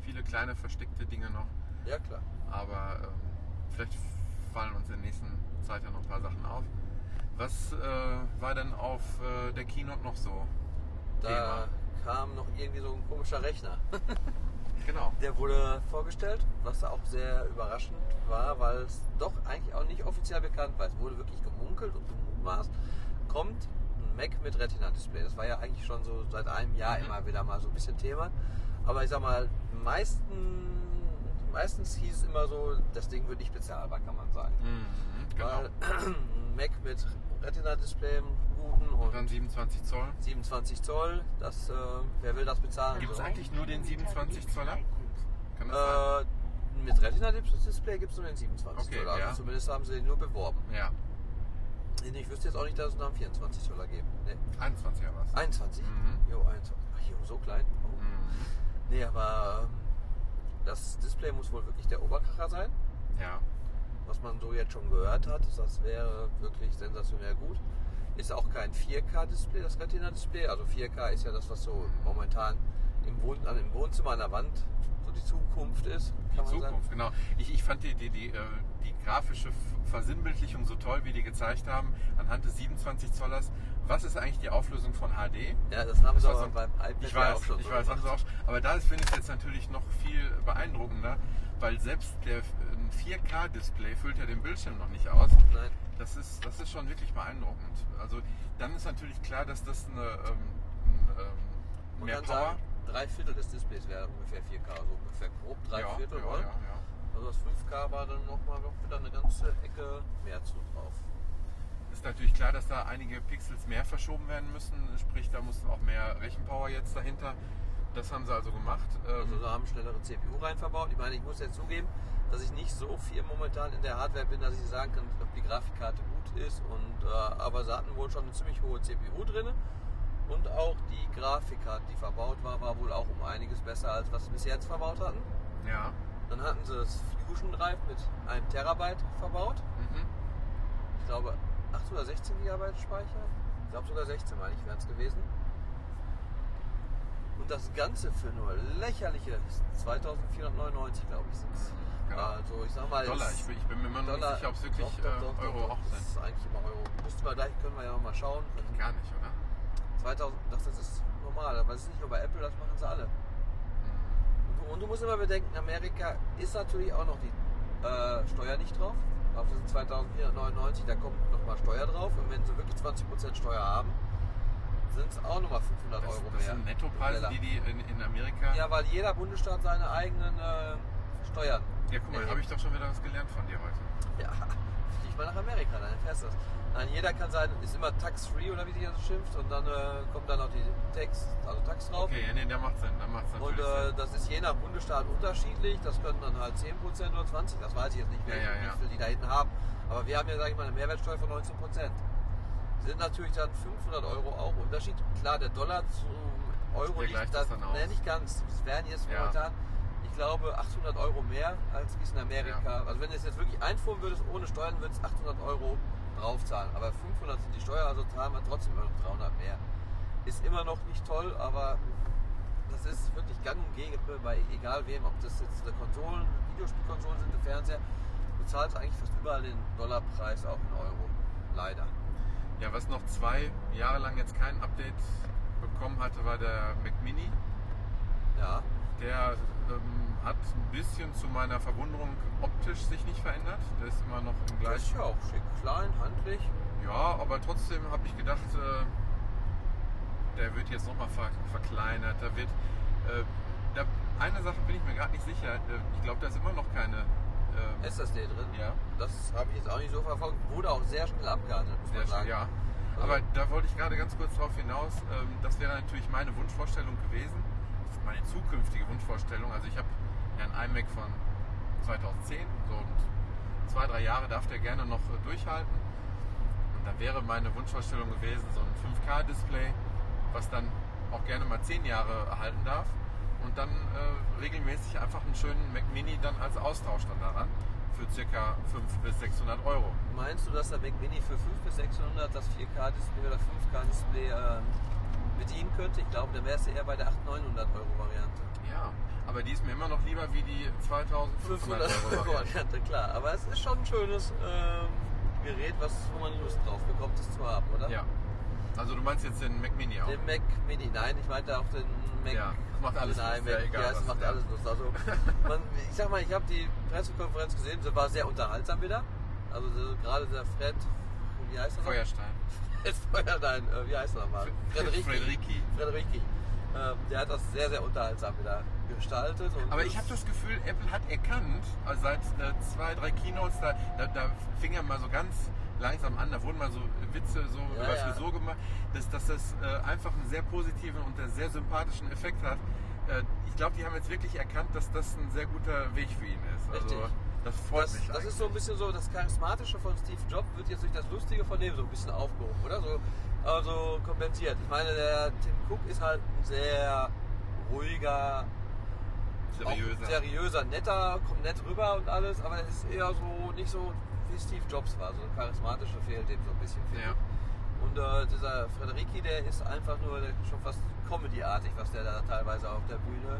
Viele kleine versteckte Dinge noch. Ja klar. aber ähm, vielleicht fallen uns in der nächsten Zeit ja noch ein paar Sachen auf. Was äh, war denn auf äh, der Keynote noch so? Da kam noch irgendwie so ein komischer Rechner. Genau. Der wurde vorgestellt, was auch sehr überraschend war, weil es doch eigentlich auch nicht offiziell bekannt war. Es wurde wirklich gemunkelt und gemutmaßt. Kommt ein Mac mit Retina-Display. Das war ja eigentlich schon so seit einem Jahr Mhm. immer wieder mal so ein bisschen Thema. Aber ich sag mal, meisten, meistens hieß es immer so, das Ding wird nicht bezahlbar, kann man sagen. Mhm, genau. Weil Mac mit Retina-Display, guten und dann 27 Zoll. 27 Zoll, das, äh, wer will das bezahlen? Gibt's so? eigentlich nur den 27 Zoller? Kann das Äh, mit Retina-Display gibt es nur den 27 Okay, Zoll. Also ja. zumindest haben sie den nur beworben. sein? Ja, Ich wüsste jetzt auch nicht, dass es noch einen 24 Zoller geben. Nee. 21 war es. 21? Mhm. Jo, 21. Ach, jo, so klein. Oh. Mhm. Nee, aber ähm, das Display muss wohl wirklich der Oberkracher sein. Ja. Was man so jetzt schon gehört hat, das wäre wirklich sensationell gut. Ist auch kein 4K-Display, das Retina-Display. Also 4K ist ja das, was so momentan im, Wohn im Wohnzimmer an der Wand so die Zukunft ist. Die Zukunft, genau. Ich, ich fand die, die, die, äh, die grafische Versinnbildlichung so toll, wie die gezeigt haben, anhand des 27 Zollers. Was ist eigentlich die Auflösung von HD? Sagen. Ja, das haben Das sie aber so- beim iPad Ich weiß, auch schon ich so weiß, haben sie auch. schon. Aber da finde ich jetzt natürlich noch viel beeindruckender, weil selbst der ein 4K-Display füllt ja den Bildschirm noch nicht aus. Nein. Das ist, das ist schon wirklich beeindruckend. Also dann ist natürlich klar, dass das eine ähm, ein, ähm, mehr Power. sagen, drei Viertel des Displays wäre ungefähr 4K, also ungefähr grob drei ja, Viertel, ja, ja, ja. Also das 5K war dann nochmal wieder eine ganze Ecke mehr zu drauf. Ist natürlich klar, dass da einige Pixels mehr verschoben werden müssen. Sprich, da muss auch mehr Rechenpower jetzt dahinter. Das haben sie also gemacht. Ähm, Also da haben schnellere CPU rein verbaut. Ich meine, ich muss jetzt zugeben, dass ich nicht so viel momentan in der Hardware bin, dass ich sagen kann, ob die Grafikkarte gut ist. Und, äh, aber sie hatten wohl schon eine ziemlich hohe CPU drin. Und auch die Grafikkarte, die verbaut war, war wohl auch um einiges besser, als was sie bis jetzt verbaut hatten. ja. Dann hatten sie das Fusion Drive mit einem Terabyte verbaut. Mhm. Ich glaube 8 oder 16 GB Speicher. Ich glaube sogar 16 meine ich wären es gewesen. Und das Ganze für nur lächerliche 2499, glaube ich, sind es. Genau. Also ich sag mal. Dollar. Ich, bin- ich bin mir immer noch Dollar, nicht sicher, ob es wirklich doch, doch, doch, äh, Euro doch, auch Das sind. ist eigentlich immer Euro. Müssten wir gleich, können wir ja mal schauen. Gar nicht, oder? 2000, das ist normal, aber es ist nicht nur bei Apple, das machen sie alle. Mhm. Und du, und du musst immer bedenken, Amerika ist natürlich auch noch die äh, Steuer nicht drauf. Auf diesen 2499, da kommt nochmal Steuer drauf. Und wenn sie wirklich 20% Steuer haben, sind es auch nochmal 500 Das, Euro das mehr. sind Nettopreise, die die in, in Amerika. Ja, weil jeder Bundesstaat seine eigenen äh, Steuern. Ja, guck mal, habe ich doch schon wieder was gelernt von dir heute. Ja, flieg mal nach Amerika, dann erfährst du das. Nein, jeder kann sein, ist immer tax-free oder wie sich das schimpft. Und dann äh, kommt dann noch die Tax, also Tax drauf. Okay, ja, nee, der macht Sinn. Der macht Und natürlich äh, Sinn. das ist je nach Bundesstaat unterschiedlich. Das können dann halt 10% oder 20%. Das weiß ich jetzt nicht, Ja, welche, ja, ja. wie viel die da hinten haben. Aber wir haben ja, sage ich mal, eine Mehrwertsteuer von 19%. Sind natürlich dann 500 Euro auch Unterschied. Klar, der Dollar zum Euro liegt dann nee, nicht ganz. Es wären jetzt Ja. momentan, ich glaube, 800 Euro mehr als wie es in Amerika. Also wenn du es jetzt wirklich einfuhren würdest ohne Steuern, würdest du 800 Euro draufzahlen. Aber 500 sind die Steuer, also zahlen wir trotzdem noch 300 mehr. Ist immer noch nicht toll, aber das ist wirklich gang und gäbe bei egal wem, ob das jetzt eine Konsolen, Videospielkonsolen sind, der Fernseher. Du zahlst eigentlich fast überall den Dollarpreis auch in Euro. Leider. Ja, was noch zwei Jahre lang jetzt kein Update bekommen hatte, war der Mac Mini. Ja. Der ähm, hat ein bisschen zu meiner Verwunderung optisch sich nicht verändert. Der ist immer noch im Das ist gleichen. ja auch schick, klein, handlich. Ja, aber trotzdem habe ich gedacht, äh, der wird jetzt nochmal ver verkleinert. Da wird. Äh, da, eine Sache bin ich mir gerade nicht sicher. Äh, ich glaube, da ist immer noch keine. Äh, SSD drin. ja, Das habe ich jetzt auch nicht so verfolgt. Wurde auch sehr schnell abgehandelt, muss sehr man sagen. ja. Also- Aber da wollte ich gerade ganz kurz drauf hinaus. Ähm, das wäre natürlich meine Wunschvorstellung gewesen. Meine zukünftige Wunschvorstellung. Also ich habe ja einen iMac von 2010. So und zwei, drei Jahre darf der gerne noch äh, durchhalten. Und dann wäre meine Wunschvorstellung gewesen, so ein 5K-Display, was dann auch gerne mal zehn Jahre erhalten darf. Und dann äh, regelmäßig einfach einen schönen Mac Mini dann als Austausch dann daran für circa 500 bis 600 Euro. Meinst du, dass der Mac Mini für 500 bis 600 das 4K-Display oder 5K-Display ähm, bedienen könnte? Ich glaube, dann wärst du eher bei der 800, 900 Euro Variante. Ja, aber die ist mir immer noch lieber wie die 2500 Euro. Variante. Variante, klar. Aber es ist schon ein schönes ähm, Gerät, was, wo man Lust drauf bekommt, es zu haben, oder? Ja. Also du meinst jetzt den Mac Mini auch? Den Mac Mini, nein, ich meinte auch den Mac. Ja, das macht alles Nein, Lust, Mac, ja, egal ja, es macht ja. alles Lust. Also, man, ich sag mal, ich habe die Pressekonferenz gesehen, sie war sehr unterhaltsam wieder. Also so, gerade der Fred, wie heißt er? Feuerstein. Fred Feuerstein, äh, wie heißt er nochmal? Frederiki. Frederiki. Frederiki. Ähm, der hat das sehr, sehr unterhaltsam wieder gestaltet. Aber ich habe das Gefühl, Apple hat erkannt, also seit äh, zwei, drei Keynotes, da, da, da fing er mal so ganz langsam an, da wurden mal so Witze so Ja, über ja. Frisur gemacht, dass, dass das äh, einfach einen sehr positiven und einen sehr sympathischen Effekt hat. Äh, ich glaube, die haben jetzt wirklich erkannt, dass das ein sehr guter Weg für ihn ist. Also Richtig. das freut das, mich. das eigentlich. ist so ein bisschen so, das Charismatische von Steve Jobs wird jetzt durch das Lustige von dem so ein bisschen aufgehoben, oder? So, also kompensiert. Ich meine, der Tim Cook ist halt ein sehr ruhiger, seriöser. seriöser, netter, kommt nett rüber und alles, aber er ist eher so, nicht so wie Steve Jobs war. So ein charismatische fehlt dem so ein bisschen. Ja. Und äh, dieser Frederiki, der ist einfach nur schon fast Comedy-artig, was der da teilweise auf der Bühne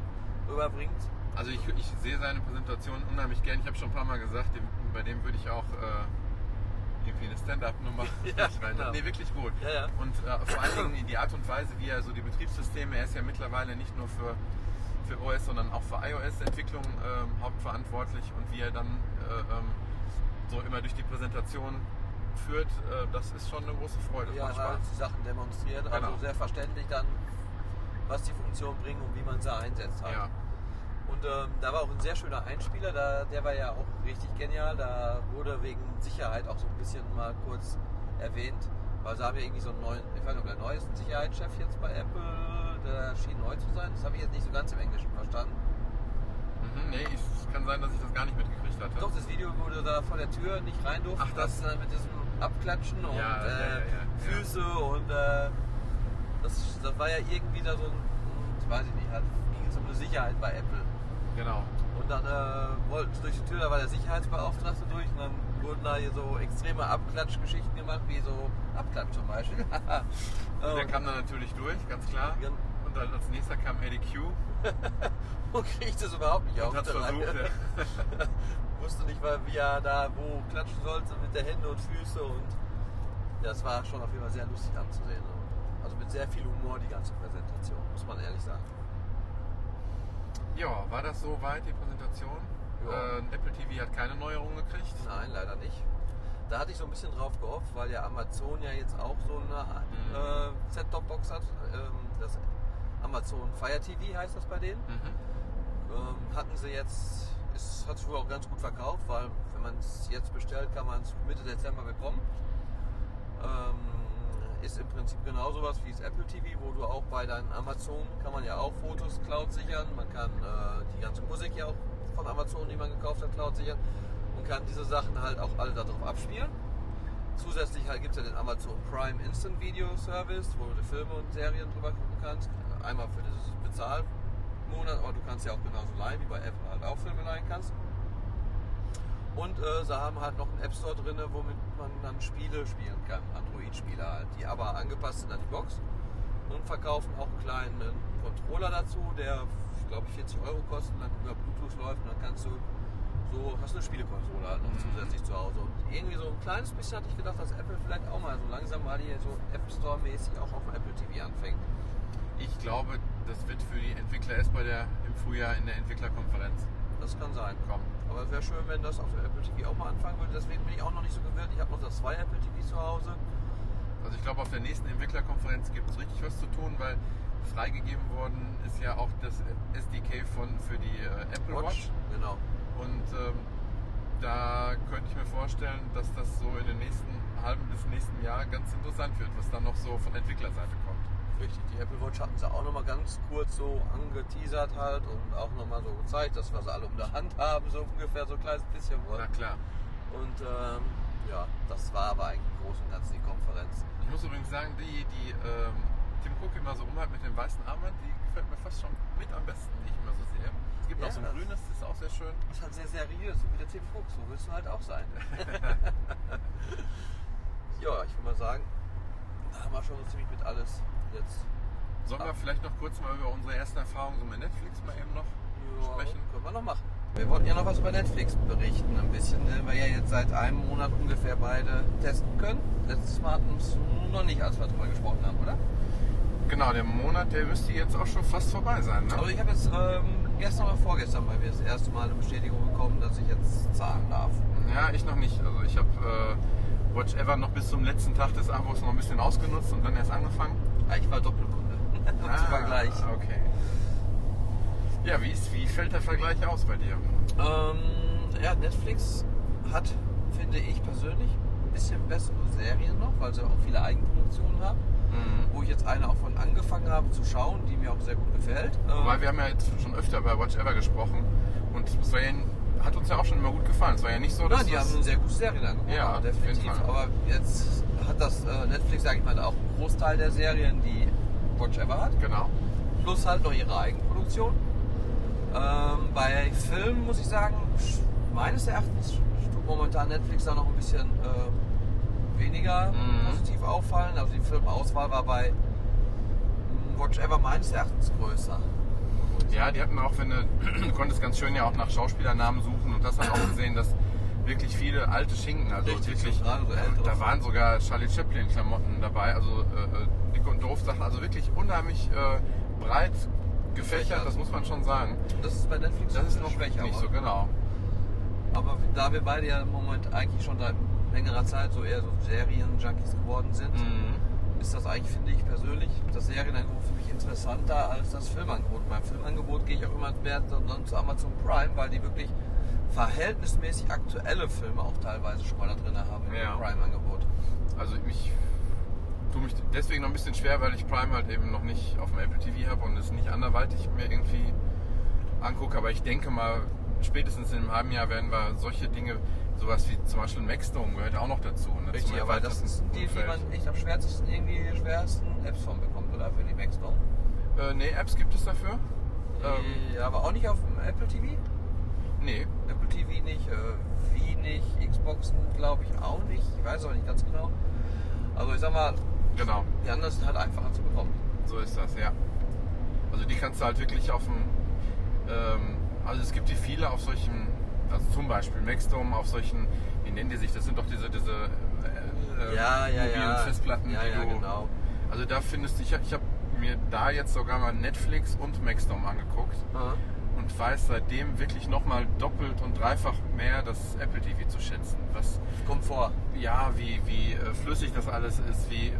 rüberbringt. Also ich, ich sehe seine Präsentation unheimlich gern. Ich habe schon ein paar Mal gesagt, dem, bei dem würde ich auch äh, irgendwie eine Stand-up-Nummer Ja, genau. Nee, wirklich gut. Ja, ja. Und äh, vor allen Dingen in die Art und Weise, wie er so die Betriebssysteme, er ist ja mittlerweile nicht nur für, für OS, sondern auch für iOS-Entwicklung ähm, hauptverantwortlich und wie er dann äh, ähm, so immer durch die Präsentation führt, äh, das ist schon eine große Freude. ja, halt die Sachen demonstriert, also Genau. sehr verständlich dann, was die Funktion bringen und wie man sie einsetzt. Halt. Ja. Und ähm, da war auch ein sehr schöner Einspieler, da, der war ja auch richtig genial. Da wurde wegen Sicherheit auch so ein bisschen mal kurz erwähnt. Weil sie haben ja irgendwie so einen neuen, ich weiß nicht, ob der neue ist, ein Sicherheitschef jetzt bei Apple, der schien neu zu sein. Das habe ich jetzt nicht so ganz im Englischen verstanden. Mhm, nee, ich, es kann sein, dass ich das gar nicht mitgekriegt hatte. Doch, das Video, wo du da vor der Tür nicht rein durften, Ach, das- äh, mit diesem Abklatschen und Ja, äh, ja. Füße und äh, das, das war ja irgendwie da so ein, ich weiß ich nicht, halt, ging es um eine Sicherheit bei Apple. Genau. Und dann äh, wollten sie durch die Tür, da war der Sicherheitsbeauftragte durch und dann wurden da hier so extreme Abklatschgeschichten gemacht, wie so Abklatsch zum Beispiel. Der kam dann natürlich durch, ganz klar. Und dann als nächster kam Eddie Q und kriegt das überhaupt nicht auf. und hat der versucht. Ja. wusste nicht mal, wie er da wo klatschen sollte mit der Hände und Füße und das war schon auf jeden Fall sehr lustig anzusehen. Also mit sehr viel Humor die ganze Präsentation, muss man ehrlich sagen. ja, war das soweit, die Präsentation? Ja. Äh, Apple TV hat keine Neuerung gekriegt. Nein, leider nicht. Da hatte ich so ein bisschen drauf gehofft, weil ja Amazon ja jetzt auch so eine Mhm. äh, Set-Top-Box hat. Ähm, das Amazon Fire TV heißt das bei denen. Mhm. Ähm, hatten sie jetzt, es hat sich wohl auch ganz gut verkauft, weil wenn man es jetzt bestellt, kann man es Mitte Dezember bekommen. Ähm, ist im Prinzip genauso was wie das Apple TV, wo du auch bei deinen Amazon kann man ja auch Fotos Cloud sichern, man kann äh, die ganze Musik ja auch von Amazon, die man gekauft hat, Cloud sichern und kann diese Sachen halt auch alle darauf abspielen. Zusätzlich halt gibt es ja den Amazon Prime Instant Video Service, wo du Filme und Serien drüber gucken kannst. Einmal für dieses Bezahlmonat, aber du kannst ja auch genauso leihen, wie bei Apple halt auch Filme leihen kannst. Und äh, sie haben halt noch einen App Store drin, womit man dann Spiele spielen kann, Android-Spiele halt, die aber angepasst sind an die Box. Und verkaufen auch einen kleinen Controller dazu, der, ich glaube, 40 Euro kostet dann über Bluetooth läuft. Und dann kannst du so, hast du eine Spielekonsole halt noch Mhm. zusätzlich zu Hause. Und irgendwie so ein kleines bisschen hatte ich gedacht, dass Apple vielleicht auch mal so langsam mal hier so App Store-mäßig auch auf dem Apple TV anfängt. Ich glaube, das wird für die Entwickler erst bei der, im Frühjahr in der Entwicklerkonferenz Das kann sein. kommen. Aber es wäre schön, wenn das auf dem Apple TV auch mal anfangen würde. Deswegen bin ich auch noch nicht so gewillt. Ich habe noch das zwei Apple TV zu Hause. Also ich glaube, auf der nächsten Entwicklerkonferenz gibt es richtig was zu tun, weil freigegeben worden ist ja auch das SDK von, für die äh, Apple Watch. Genau. Und ähm, da könnte ich mir vorstellen, dass das so in den nächsten halben bis nächsten Jahr ganz interessant wird, was dann noch so von Entwicklerseite kommt. Richtig, die Apple Watch hatten sie auch noch mal ganz kurz so angeteasert halt und auch noch mal so gezeigt, dass wir sie alle um der Hand haben, so ungefähr so ein kleines bisschen. Na klar. Und ähm, ja, das war aber eigentlich im Großen und Ganzen die Konferenz. Ich muss übrigens sagen, die, die ähm, Tim Cook immer so umhat mit dem weißen Armband, die gefällt mir fast schon mit am besten, die ich immer so sehe. Es gibt Ja, auch so ein grünes, das ist auch sehr schön. Das ist halt sehr seriös, so wie der Tim Fuchs, so willst du halt auch sein. ja, ich würde mal sagen, da haben wir schon so ziemlich mit alles jetzt. Sollen Ah. wir vielleicht noch kurz mal über unsere ersten Erfahrungen so mit Netflix mal eben noch Ja, sprechen? können wir noch machen. Wir wollten ja noch was über Netflix berichten, ein bisschen, ne, weil wir ja jetzt seit einem Monat ungefähr beide testen können. Letztes Mal hatten wir es noch nicht, als wir darüber gesprochen haben, oder? Genau, der Monat, der müsste jetzt auch schon fast vorbei sein. Ne? Also ich habe jetzt ähm, gestern oder vorgestern mal wieder das erste Mal eine Bestätigung bekommen, dass ich jetzt zahlen darf. Ja, ich noch nicht. Also ich habe äh, Watch Ever noch bis zum letzten Tag des Abos noch ein bisschen ausgenutzt und dann erst angefangen. Ja, ich war Doppelkunde. Zum Vergleich. Okay. Ja, wie, ist, wie fällt der Vergleich aus bei dir? Ähm, ja, Netflix hat, finde ich persönlich, ein bisschen bessere Serien noch, weil sie auch viele Eigenproduktionen haben. Wo ich jetzt eine auch von angefangen habe zu schauen, die mir auch sehr gut gefällt. Wobei Ähm, wir haben ja jetzt schon öfter bei Watch Ever gesprochen und ja, hat uns ja auch schon immer gut gefallen. Es war ja nicht so, dass Nein, die haben ein sehr gutes Serienangebot, Ja, auch auf definitiv. Aber jetzt hat das äh, Netflix, sage ich mal, auch einen Großteil der Serien, die Watch Ever hat. genau. plus halt noch ihre Eigenproduktion. Ähm, bei Filmen muss ich sagen, meines Erachtens tut momentan Netflix da noch ein bisschen äh, weniger Mhm. positiv auffallen. Also die Filmauswahl war bei mm, Watch Ever meines Erachtens größer. Ja, die hatten auch, wenn du, du konntest ganz schön ja auch nach Schauspielernamen suchen und das dann auch gesehen, dass wirklich viele alte Schinken, also Richtig, wirklich, so ältere da waren sogar Charlie Chaplin Klamotten dabei, also äh, äh, dick und doof Sachen, also wirklich unheimlich äh, breit gefächert, das muss man schon sagen. Das ist bei Netflix Das ist noch schwächer. nicht aber- so genau. Aber da wir beide ja im Moment eigentlich schon seit längerer Zeit so eher so Serien-Junkies geworden sind, Mhm. Ist das eigentlich, finde ich persönlich, das Serienangebot für mich interessanter als das Filmangebot. Beim Filmangebot gehe ich auch immer mehr zu Amazon Prime, weil die wirklich verhältnismäßig aktuelle Filme auch teilweise schon mal da drin haben im Ja. Prime-Angebot. Also ich tue mich deswegen noch ein bisschen schwer, weil ich Prime halt eben noch nicht auf dem Apple TV habe und es nicht anderweitig mir irgendwie angucke. Aber ich denke mal, spätestens in einem halben Jahr werden wir solche Dinge, sowas wie zum Beispiel Maxdome gehört auch noch dazu. Ne, Richtig, aber das sind die, die man echt am schwersten irgendwie die schwersten Apps von bekommt, oder? Für die Maxdome. Äh, nee, Apps gibt es dafür? Ähm, Ja, aber auch nicht auf dem Apple TV? nee. Apple TV nicht, äh, Wii nicht, Xboxen glaube ich auch nicht. Ich weiß aber nicht ganz genau. Also ich sag mal, Genau, die anderen sind halt einfacher zu bekommen. so ist das, ja. Also die kannst du halt wirklich auf dem, ähm, also es gibt die viele auf solchen, also zum Beispiel Maxdome auf solchen, wie nennen die sich, das sind doch diese, diese äh, Ja, ja, mobilen ja. Festplatten, Ja, die ja, du, genau. also da findest du, ich, ich habe mir da jetzt sogar mal Netflix und Maxdome angeguckt Aha. und weiß seitdem wirklich nochmal doppelt und dreifach mehr das Apple TV zu schätzen. Was Kommt vor. ja, wie, wie äh, flüssig das alles ist, wie.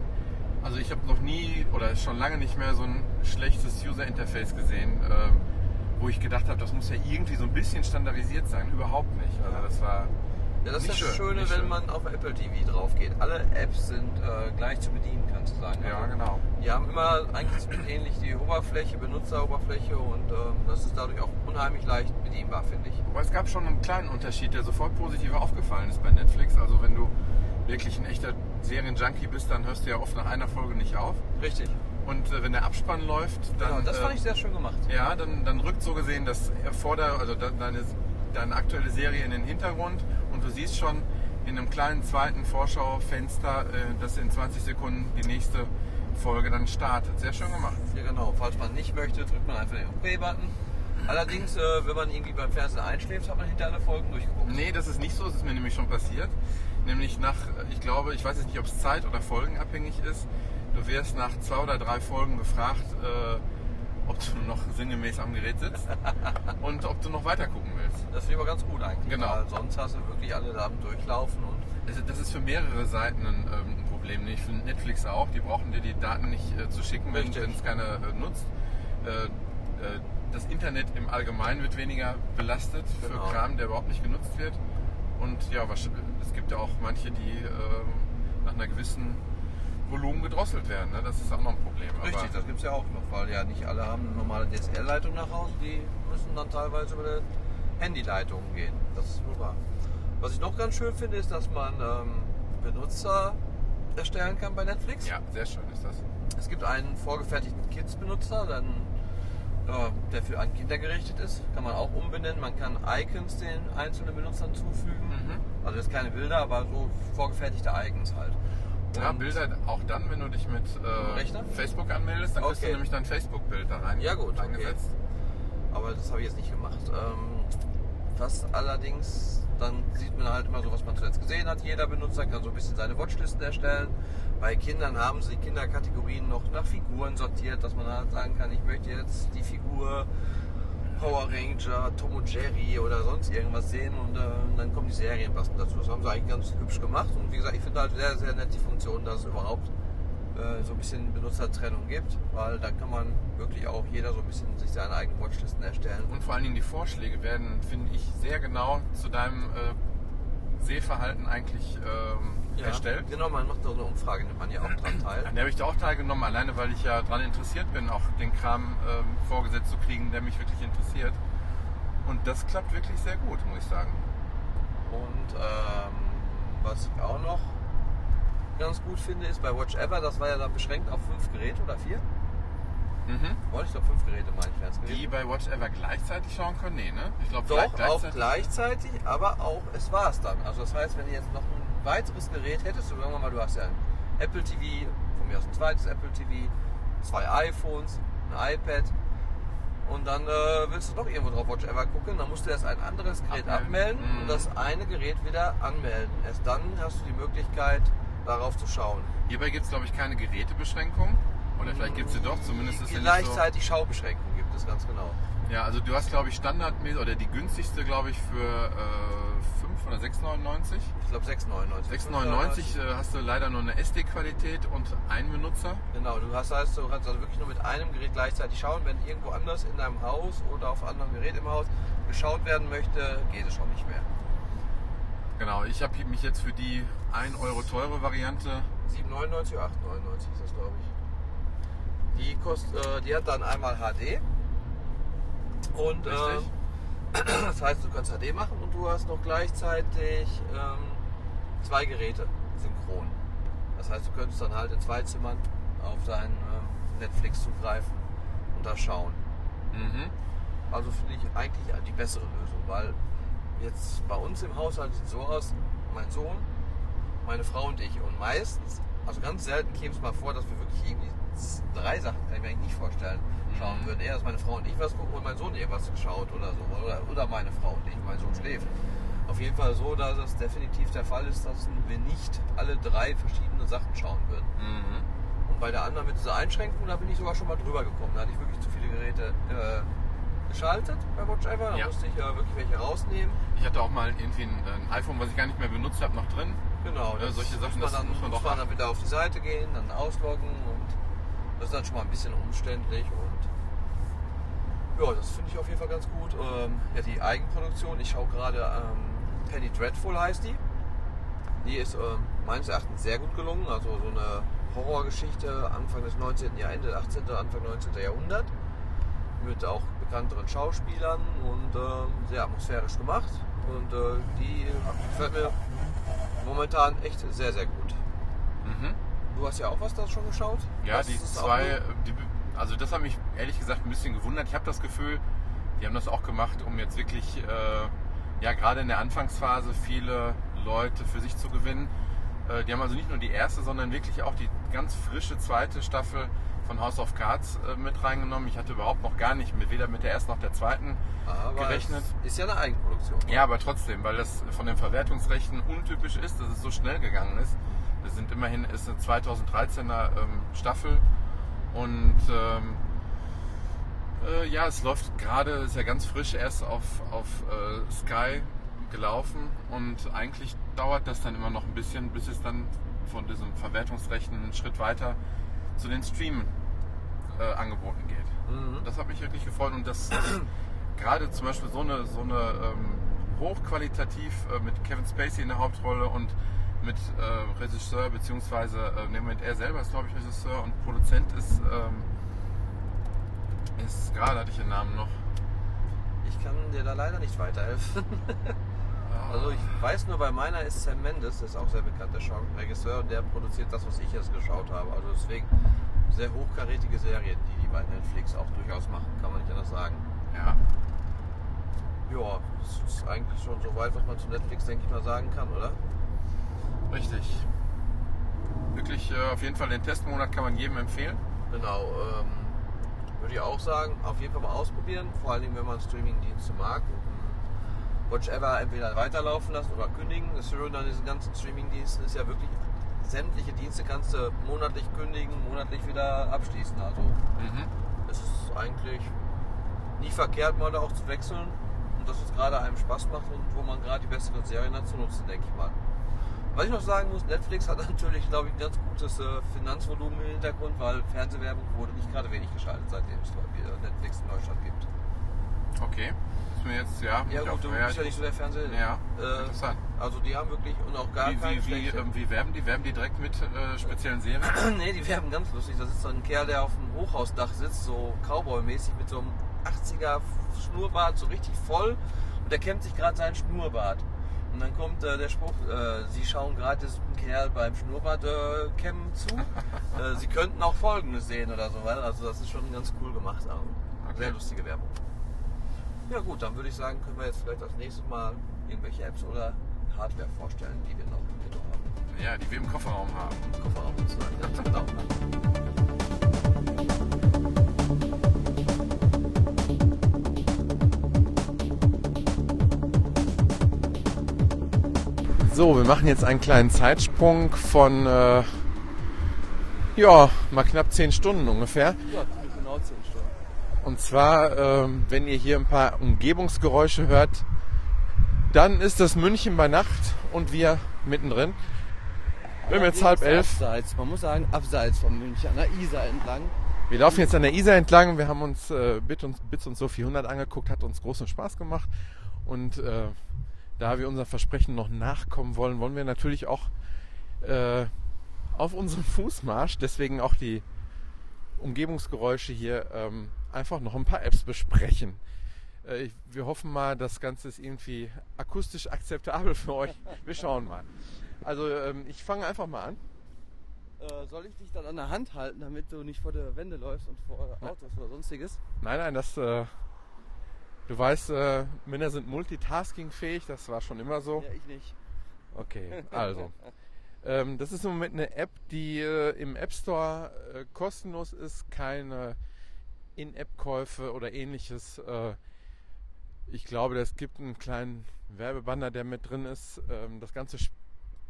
Also ich habe noch nie oder schon lange nicht mehr so ein schlechtes User-Interface gesehen, ähm, wo ich gedacht habe, das muss ja irgendwie so ein bisschen standardisiert sein. Überhaupt nicht. Also das war. Ja, das ist das schön, Schöne, wenn schön. man auf Apple TV drauf geht. Alle Apps sind äh, gleich zu bedienen, kannst du sagen. Ja, Also, genau. Die haben immer eigentlich ähnlich die Oberfläche, Benutzeroberfläche und ähm, das ist dadurch auch unheimlich leicht bedienbar, finde ich. Aber es gab schon einen kleinen Unterschied, der sofort positiv aufgefallen ist bei Netflix. Also wenn du wirklich ein echter Serienjunkie bist, dann hörst du ja oft nach einer Folge nicht auf. Richtig. Und äh, wenn der Abspann läuft, dann. Genau, das äh, fand ich sehr schön gemacht. Ja, dann, dann rückt so gesehen das Vorder-, also de- deine, deine aktuelle Serie in den Hintergrund und du siehst schon in einem kleinen zweiten Vorschaufenster, äh, dass in 20 Sekunden die nächste Folge dann startet. Sehr schön gemacht. Ja, genau. Falls man nicht möchte, drückt man einfach den OK-Button. Allerdings, äh, wenn man irgendwie beim Fernsehen einschläft, hat man hinter alle Folgen durchgeguckt. Nee, das ist nicht so, das ist mir nämlich schon passiert. Nämlich nach, äh, ich glaube, ich weiß jetzt nicht, ob es zeit- oder folgenabhängig ist. Du wirst nach zwei oder drei Folgen gefragt, äh, ob du noch sinngemäß am Gerät sitzt und ob du noch weiter gucken willst. Das finde ich aber ganz gut eigentlich. Genau. Weil sonst hast du wirklich alle da am Durchlaufen und Das ist für mehrere Seiten ein, ähm, ein Problem. Nicht für Netflix auch. Die brauchen dir die Daten nicht äh, zu schicken, wenn es keiner äh, nutzt. Äh, äh, das Internet im Allgemeinen wird weniger belastet Genau. für Kram, der überhaupt nicht genutzt wird. Und ja, es gibt ja auch manche, die ähm, nach einer gewissen Volumen gedrosselt werden. Ne? Das ist auch noch ein Problem. Richtig, das gibt es ja auch noch, weil ja nicht alle haben eine normale DSL-Leitung nach Hause, die müssen dann teilweise über die Handyleitung gehen. Das ist wohl wahr. Was ich noch ganz schön finde, ist, dass man ähm, Benutzer erstellen kann bei Netflix. ja, sehr schön ist das. Es gibt einen vorgefertigten Kids-Benutzer, dann, äh, der für an Kinder gerichtet ist. Kann man auch umbenennen. Man kann Icons den einzelnen Benutzern zufügen. Mhm. Also jetzt keine Bilder, aber so vorgefertigte Icons halt. Ja, Bilder auch dann, wenn du dich mit äh? Facebook anmeldest, dann kriegst du Okay. nämlich dein Facebook-Bild da rein Ja, gut, okay. eingesetzt. Aber das habe ich jetzt nicht gemacht. Ähm, was allerdings, dann sieht man halt immer so, was man zuletzt gesehen hat. Jeder Benutzer kann so ein bisschen seine Watchlisten erstellen. Bei Kindern haben sie Kinderkategorien noch nach Figuren sortiert, dass man halt sagen kann, ich möchte jetzt die Figur Power Ranger, Tom und Jerry oder sonst irgendwas sehen und äh, dann kommen die Serien passend dazu. Das haben sie eigentlich ganz hübsch gemacht und wie gesagt, ich finde halt sehr, sehr nett die Funktion, dass es überhaupt äh, so ein bisschen Benutzertrennung gibt, weil dann kann man wirklich auch jeder so ein bisschen sich seine eigenen Watchlisten erstellen. Und vor allen Dingen die Vorschläge werden, finde ich, sehr genau zu deinem äh, Sehverhalten eigentlich ähm, erstellt. Genau, man macht so eine Umfrage, nimmt man ja auch dran teil. An der habe ich da auch teilgenommen, alleine weil ich ja daran interessiert bin, auch den Kram ähm, vorgesetzt zu kriegen, der mich wirklich interessiert. Und das klappt wirklich sehr gut, muss ich sagen. Und ähm, was ich auch noch ganz gut finde, ist bei Watch Ever, das war ja dann beschränkt auf fünf Geräte oder vier. Mhm. Wollte ich glaube fünf Geräte, meine ich, wären es Die bei Watch Ever gleichzeitig schauen können? Nee, ne? Ich glaube, Doch, auch gleichzeitig, aber auch es war es dann. Also das heißt, wenn du jetzt noch ein weiteres Gerät hättest, sagen wir mal, du hast ja ein Apple TV, von mir aus ein zweites Apple TV, zwei iPhones, ein iPad und dann äh, willst du doch irgendwo drauf Watch Ever gucken, dann musst du erst ein anderes Gerät Abmelden. abmelden Mhm. und das eine Gerät wieder anmelden. Erst dann hast du die Möglichkeit, darauf zu schauen. Hierbei gibt es, glaube ich, keine Gerätebeschränkung. Oder vielleicht gibt es sie doch, zumindest ist nicht so... Gleichzeitig Schaubeschränkungen gibt es ganz genau. Ja, also du hast, glaube ich, standardmäßig, oder die günstigste, glaube ich, für äh, 5 oder 6,99. Ich glaube 6,99. 6,99 äh, hast du leider nur eine SD-Qualität und einen Benutzer. Genau, du hast heißt, du kannst also wirklich nur mit einem Gerät gleichzeitig schauen. Wenn irgendwo anders in deinem Haus oder auf einem anderen Gerät im Haus geschaut werden möchte, geht es schon nicht mehr. Genau, ich habe mich jetzt für die 1 Euro teure Variante 7,99 oder 8,99 ist das, glaube ich. Die, kostet, äh, die hat dann einmal HD. Und äh, das heißt, du kannst HD machen und du hast noch gleichzeitig ähm, zwei Geräte synchron. Das heißt, du könntest dann halt in zwei Zimmern auf dein ähm, Netflix zugreifen und da schauen. Mhm. Also finde ich eigentlich die bessere Lösung, weil jetzt bei uns im Haushalt sieht es so aus, mein Sohn, meine Frau und ich. Und meistens, also ganz selten käme es mal vor, dass wir wirklich irgendwie drei Sachen, kann ich mir eigentlich nicht vorstellen, schauen Mhm. würden. Eher, dass meine Frau und ich was gucken und mein Sohn irgendwas schaut oder so. Oder, oder meine Frau und ich, mein Sohn schläft. Auf jeden Fall so, dass es definitiv der Fall ist, dass wir nicht alle drei verschiedene Sachen schauen würden. Mhm. Und bei der anderen mit dieser Einschränkung, da bin ich sogar schon mal drüber gekommen. Da hatte ich wirklich zu viele Geräte äh, geschaltet bei Watch Ever. Da Ja. musste ich ja wirklich welche rausnehmen. Ich hatte auch mal irgendwie ein, ein iPhone, was ich gar nicht mehr benutzt habe, noch drin. Genau, Ja, solche Sachen, muss das man dann, muss man muss man dann wieder auf die Seite gehen, dann ausloggen und das ist dann schon mal ein bisschen umständlich und ja, das finde ich auf jeden Fall ganz gut. Ähm, ja, die Eigenproduktion, ich schaue gerade ähm, Penny Dreadful heißt die. Die ist ähm, meines Erachtens sehr gut gelungen, also so eine Horrorgeschichte Anfang des 19. Jahrhunderts, Ende 18., Anfang 19. Jahrhundert mit auch bekannteren Schauspielern und ähm, sehr atmosphärisch gemacht und äh, die gefällt mir momentan echt sehr, sehr gut. Mhm. Du hast ja auch was da schon geschaut? Ja, Was die zwei, die, also das hat mich ehrlich gesagt ein bisschen gewundert. Ich habe das Gefühl, die haben das auch gemacht, um jetzt wirklich, äh, ja gerade in der Anfangsphase viele Leute für sich zu gewinnen. Äh, die haben also nicht nur die erste, sondern wirklich auch die ganz frische zweite Staffel von House of Cards äh, mit reingenommen. Ich hatte überhaupt noch gar nicht mit, weder mit der ersten noch der zweiten aber gerechnet. es Ist ja eine Eigenproduktion. Ja, aber trotzdem, weil das von den Verwertungsrechten untypisch ist, dass es so schnell gegangen ist. Das sind immerhin ist eine 2013er ähm, Staffel und ähm, äh, ja, es läuft gerade, ist ja ganz frisch erst auf, auf äh, Sky gelaufen und eigentlich dauert das dann immer noch ein bisschen, bis es dann von diesen Verwertungsrechten einen Schritt weiter zu den Stream-Angeboten geht. Mhm. Das hat mich wirklich gefreut und das gerade zum Beispiel so eine, so eine ähm, hochqualitativ äh, mit Kevin Spacey in der Hauptrolle und mit äh, Regisseur, beziehungsweise äh, nee, Moment, er selber ist glaube ich Regisseur und Produzent ist, ähm, ist gerade hatte ich den Namen noch. Ich kann dir da leider nicht weiterhelfen. Also ich weiß nur, bei meiner ist Sam Mendes, das ist auch sehr bekannter Regisseur und der produziert das, was ich jetzt geschaut habe. Also deswegen sehr hochkarätige Serien, die die bei Netflix auch durchaus machen, kann man nicht anders sagen. Ja, Ja, das ist eigentlich schon so weit, was man zu Netflix, denke ich mal, sagen kann, oder? Richtig. Wirklich äh, auf jeden Fall den Testmonat kann man jedem empfehlen. Genau, ähm, würde ich auch sagen, auf jeden Fall mal ausprobieren, vor allen Dingen, wenn man Streamingdienste mag. Watch Ever entweder weiterlaufen lassen oder kündigen. Das Schöne an diesen ganzen Streamingdiensten ist ja wirklich, sämtliche Dienste kannst du monatlich kündigen, monatlich wieder abschließen. Also Mhm. es ist eigentlich nie verkehrt, mal da auch zu wechseln und dass es gerade einem Spaß macht und wo man gerade die besseren Serien hat zu nutzen, denke ich mal. Was ich noch sagen muss, Netflix hat natürlich, glaube ich, ein ganz gutes äh, Finanzvolumen im Hintergrund, weil Fernsehwerbung wurde nicht gerade wenig geschaltet, seitdem es Netflix in Deutschland gibt. Okay. Ist mir jetzt, ja, Ja gut, du bist ja nicht so der Fernseher. Ja, Äh, interessant. also die haben wirklich und auch gar Wie, keine wie, wie, ähm, wie werben die? Werben die direkt mit äh, speziellen Serien? nee, die werben ganz lustig. Das ist so ein Kerl, der auf dem Hochhausdach sitzt, so Cowboy-mäßig mit so einem 80er Schnurrbart, so richtig voll. Und der kämmt sich gerade seinen Schnurrbart. Und dann kommt äh, der Spruch, äh, Sie schauen gerade diesem Kerl beim Schnurrbart äh, kämmen zu. äh, Sie könnten auch Folgendes sehen oder so. weil- Also das ist schon ganz cool gemacht. Also, Okay. Sehr lustige Werbung. Ja gut, dann würde ich sagen, können wir jetzt vielleicht als nächstes Mal irgendwelche Apps oder Hardware vorstellen, die wir noch im Petto haben. Ja, die wir im Kofferraum haben. Kofferraum sozusagen. Genau. So, wir machen jetzt einen kleinen Zeitsprung von, äh, ja, mal knapp 10 Stunden ungefähr. Ja, genau 10 Stunden. Und zwar, ähm, wenn ihr hier ein paar Umgebungsgeräusche hört, dann ist das München bei Nacht und wir mittendrin. Wir haben jetzt halb elf. Abseits, man muss sagen, abseits von München, an der Isar entlang. Wir laufen jetzt an der Isar entlang. Wir haben uns äh, Bit und, Bits und Sophie 100 angeguckt, hat uns großen Spaß gemacht. Und äh, da wir unser Versprechen noch nachkommen wollen, wollen wir natürlich auch äh, auf unserem Fußmarsch, deswegen auch die Umgebungsgeräusche hier, ähm, einfach noch ein paar Apps besprechen. Äh, wir hoffen mal, das Ganze ist irgendwie akustisch akzeptabel für euch. Wir schauen mal. Also ähm, ich fange einfach mal an. Äh, soll ich dich dann an der Hand halten, damit du nicht vor der Wände läufst und vor Autos oder sonstiges? Nein, nein, das. Du weißt, äh, Männer sind multitaskingfähig, das war schon immer so. Ja, ich nicht. Okay, also. ähm, das ist im Moment eine App, die äh, im App Store äh, kostenlos ist, keine In-App-Käufe oder ähnliches. Äh, ich glaube, es gibt einen kleinen Werbebanner, der mit drin ist. Ähm, das Ganze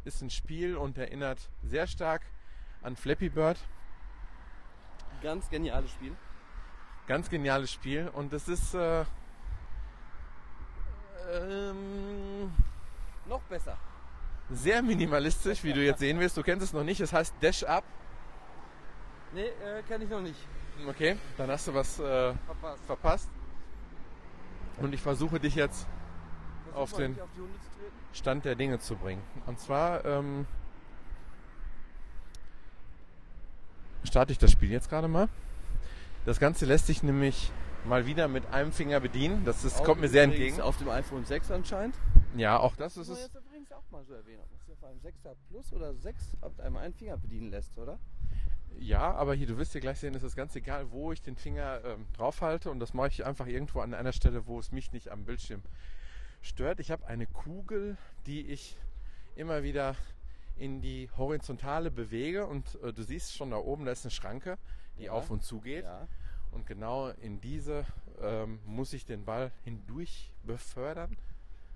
ist ein Spiel und erinnert sehr stark an Flappy Bird. Ganz geniales Spiel. Ganz geniales Spiel und es ist äh, ähm, Noch besser. sehr minimalistisch, wie du jetzt sehen wirst. Du kennst es noch nicht. Es heißt Dash Up. Nee, äh, kenne ich noch nicht. Okay, dann hast du was äh, Verpasst. verpasst. Und ich versuche dich jetzt Versuch auf den- auf. Stand der Dinge zu bringen. Und zwar ähm, starte ich das Spiel jetzt gerade mal. Das Ganze lässt sich nämlich mal wieder mit einem Finger bedienen. Das ist, kommt mir sehr entgegen. Auf dem iPhone 6 anscheinend. Ja, auch das ist Das es. jetzt übrigens auch mal so erwähnen, ob man sich auf einem 6er Plus oder 6 ab einem einen Finger bedienen lässt, oder? Ja, aber hier, du wirst hier gleich sehen, es ist ganz egal, wo ich den Finger ähm, drauf halte. Und das mache ich einfach irgendwo an einer Stelle, wo es mich nicht am Bildschirm stört. Ich habe eine Kugel, die ich immer wieder in die Horizontale bewege. Und äh, du siehst schon da oben, da ist eine Schranke, die Ja. auf und zu geht. Ja. Und genau in diese ähm, muss ich den Ball hindurch befördern.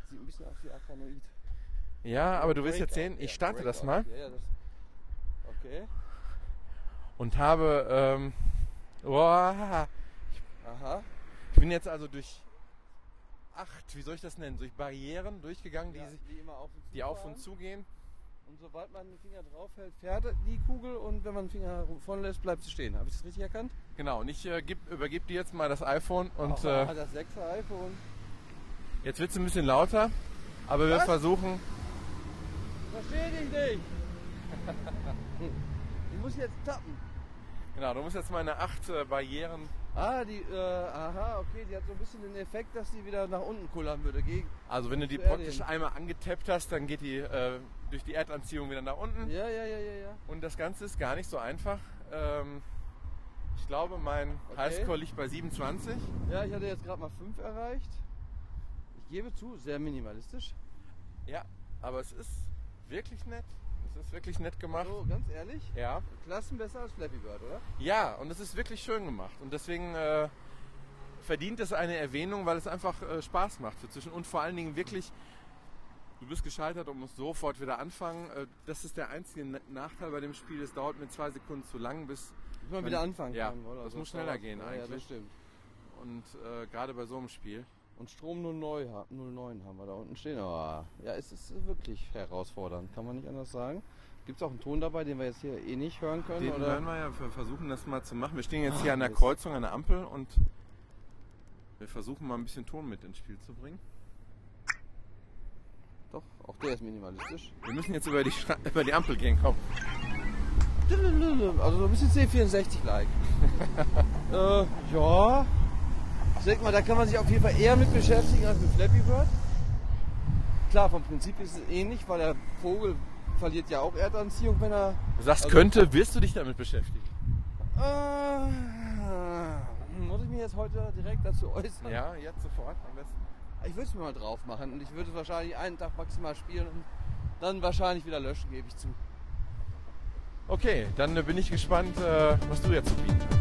Sieht ein bisschen aus wie Arkanoid. Ja, aber du wirst jetzt sehen, ich starte das mal okay. und habe. Ähm, boah, Aha. Ich bin jetzt also durch acht, wie soll ich das nennen, durch Barrieren durchgegangen, die, Ja, die auf und die auf und zu gehen. Und sobald man den Finger drauf hält, fährt die Kugel und wenn man den Finger vorne lässt, bleibt sie stehen. Habe ich das richtig erkannt? Genau, und ich äh, geb, übergebe dir jetzt mal das iPhone und Aha, äh, das 6er iPhone. jetzt wird es ein bisschen lauter, aber wir Was? versuchen, Verstehe dich nicht. ich muss jetzt tappen. genau, du musst jetzt meine acht äh, Barrieren, Ah, die, äh, aha, okay, die hat so ein bisschen den Effekt, dass die wieder nach unten kullern würde. Gegen, also wenn du die praktisch einmal angetappt hast, dann geht die äh, durch die Erdanziehung wieder nach unten. ja, ja, ja, ja, ja. Und das Ganze ist gar nicht so einfach. Ähm, ich glaube, mein Okay. Highscore liegt bei 27. Ja, ich hatte jetzt gerade mal 5 erreicht. Ich gebe zu, sehr minimalistisch. Ja, aber es ist wirklich nett. Ist wirklich nett gemacht. So, ganz ehrlich, Ja. Klassen besser als Flappy Bird, oder? Ja, und es ist wirklich schön gemacht. Und deswegen äh, verdient es eine Erwähnung, weil es einfach äh, Spaß macht für zwischen. Und vor allen Dingen wirklich, du bist gescheitert und musst sofort wieder anfangen. Äh, das ist der einzige Na- Nachteil bei dem Spiel. Es dauert mir zwei Sekunden zu lang, bis. Man Man- wieder anfangen ja, kann, oder? das So muss schneller gehen ja, Ja, das eigentlich. stimmt. Und äh, gerade bei so einem Spiel. Und Strom 09, ha- 09 haben wir da unten stehen. Aber ja, es ist wirklich herausfordernd, kann man nicht anders sagen. Gibt es auch einen Ton dabei, den wir jetzt hier eh nicht hören können? Den oder? werden wir ja wir versuchen, das mal zu machen. Wir stehen jetzt hier Ah, an der. Kreuzung, an der Ampel und wir versuchen mal ein bisschen Ton mit ins Spiel zu bringen. Doch, auch der ist minimalistisch. Wir müssen jetzt über die, Stra über die Ampel gehen, komm. Also so ein bisschen C64-like. äh, ja. Ich denke mal, da kann man sich auf jeden Fall eher mit beschäftigen als mit Flappy Bird. Klar, vom Prinzip ist es ähnlich, weil der Vogel verliert ja auch Erdanziehung, wenn er. Du sagst, Also- könnte, wirst du dich damit beschäftigen? Äh, muss ich mich jetzt heute direkt dazu äußern? Ja, jetzt sofort am besten. Ich würde es mir mal drauf machen und ich würde es wahrscheinlich einen Tag maximal spielen und dann wahrscheinlich wieder löschen, gebe ich zu. Okay, dann bin ich gespannt, äh, was du jetzt zu bieten hast.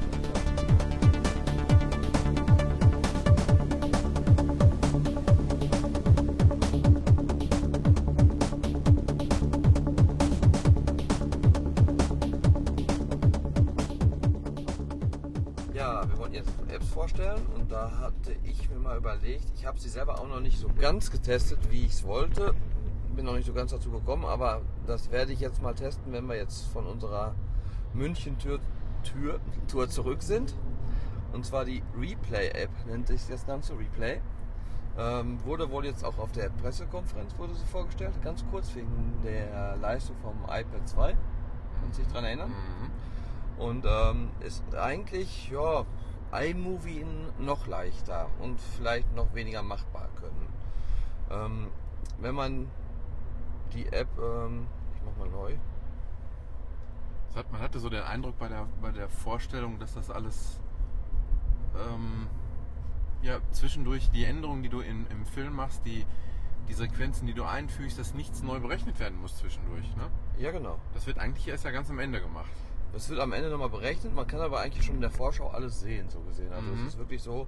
Überlegt, ich habe sie selber auch noch nicht so ganz getestet, wie ich es wollte. Bin noch nicht so ganz dazu gekommen, aber das werde ich jetzt mal testen, wenn wir jetzt von unserer München-Tour Tür, Tour zurück sind. Und zwar die Replay-App nennt sich das Ganze, Replay. Ähm, wurde wohl jetzt auch auf der Pressekonferenz wurde sie vorgestellt, ganz kurz wegen der Leistung vom iPad 2. Können Sie sich daran erinnern? Mhm. Und ähm, ist eigentlich, ja, iMovie noch leichter und vielleicht noch weniger machbar können. Ähm, wenn man die App, ähm, ich mach mal neu, Hat, man hatte so den Eindruck bei der, bei der Vorstellung, dass das alles ähm, ja, zwischendurch die Änderungen, die du in, im Film machst, die, die Sequenzen, die du einfügst, dass nichts neu berechnet werden muss zwischendurch. Ne? ja genau. Das wird eigentlich erst ja ganz am Ende gemacht. Das wird am Ende nochmal berechnet, man kann aber eigentlich schon in der Vorschau alles sehen, so gesehen. Also Mhm. es ist wirklich so,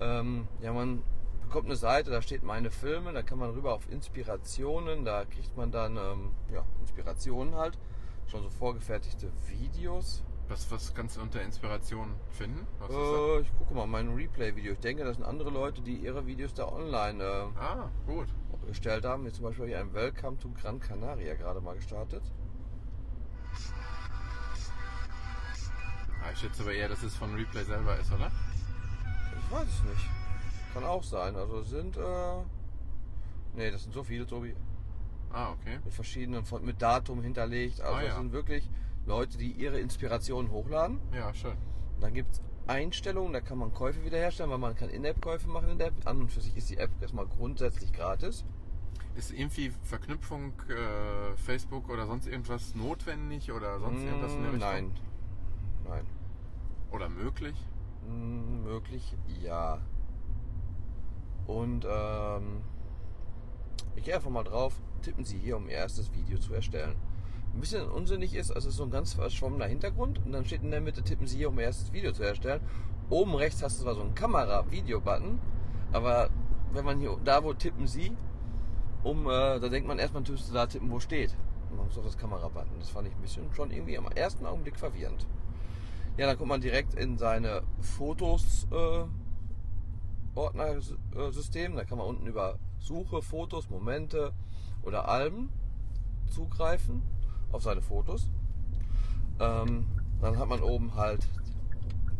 ähm, ja man bekommt eine Seite, da steht meine Filme, da kann man rüber auf Inspirationen, da kriegt man dann ähm, ja, Inspirationen halt, schon so vorgefertigte Videos. Was, was kannst du unter Inspiration finden? Äh, ich gucke mal mein Replay-Video. Ich denke, das sind andere Leute, die ihre Videos da online äh, Ah, gut. gestellt haben. Wie zum Beispiel hier ein Welcome to Gran Canaria gerade mal gestartet. Ah, ich schätze aber eher, dass es von Replay selber ist, oder? Ich weiß es nicht. Kann auch sein. Also es sind, äh, nee, das sind so viele, Tobi, Ah, okay. mit verschiedenen, von, mit Datum hinterlegt. Also Ah, das ja. sind wirklich Leute, die ihre Inspirationen hochladen. Ja, schön. Dann gibt es Einstellungen, da kann man Käufe wiederherstellen, weil man kann In-App-Käufe machen in der App. An und für sich ist die App erstmal grundsätzlich gratis. Ist irgendwie Verknüpfung äh, Facebook oder sonst irgendwas notwendig oder sonst irgendwas in der Mm, Richtung? Nein. Nein. Oder möglich? Mm, Möglich, ja. Und ähm, ich gehe einfach mal drauf, tippen Sie hier, um Ihr erstes Video zu erstellen. Ein bisschen unsinnig ist, also es ist so ein ganz verschwommener Hintergrund und dann steht in der Mitte, tippen Sie hier, um Ihr erstes Video zu erstellen. Oben rechts hast du zwar so einen Kamera-Video-Button, aber wenn man hier, da wo tippen Sie, um, äh, da denkt man erstmal, müsste da tippen, wo steht. Und man muss auf das Kamera-Button. Das fand ich ein bisschen schon irgendwie am ersten Augenblick verwirrend. Ja, dann kommt man direkt in seine Fotos äh, Ordnersystem. Da kann man unten über Suche, Fotos, Momente oder Alben zugreifen auf seine Fotos. Ähm, dann hat man oben halt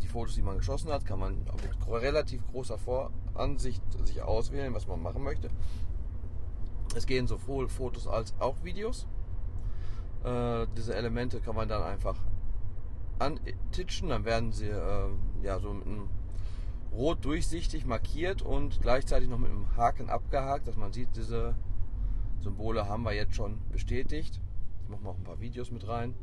die Fotos, die man geschossen hat, kann man mit relativ großer Voransicht sich auswählen, was man machen möchte. Es gehen sowohl Fotos als auch Videos. Äh, diese Elemente kann man dann einfach antitschen, dann werden sie äh, ja so mit einem rot durchsichtig markiert und gleichzeitig noch mit einem Haken abgehakt, dass man sieht, diese Symbole haben wir jetzt schon bestätigt. Ich mache mal auch ein paar Videos mit rein.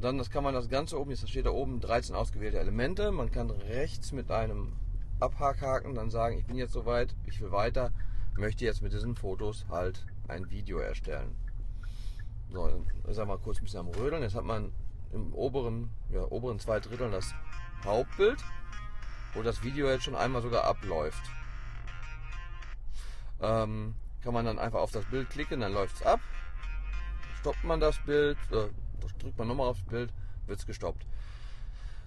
Dann das kann man das Ganze oben, jetzt steht da oben 13 ausgewählte Elemente. Man kann rechts mit einem Abhakhaken dann sagen, ich bin jetzt soweit, ich will weiter, möchte jetzt mit diesen Fotos halt ein Video erstellen. So, dann ist er mal kurz ein bisschen am Rödeln. Jetzt hat man im oberen, ja, oberen zwei Dritteln das Hauptbild, wo das Video jetzt schon einmal sogar abläuft. Ähm, kann man dann einfach auf das Bild klicken, dann läuft es ab. Stoppt man das Bild, äh, drückt man nochmal aufs Bild, wird es gestoppt.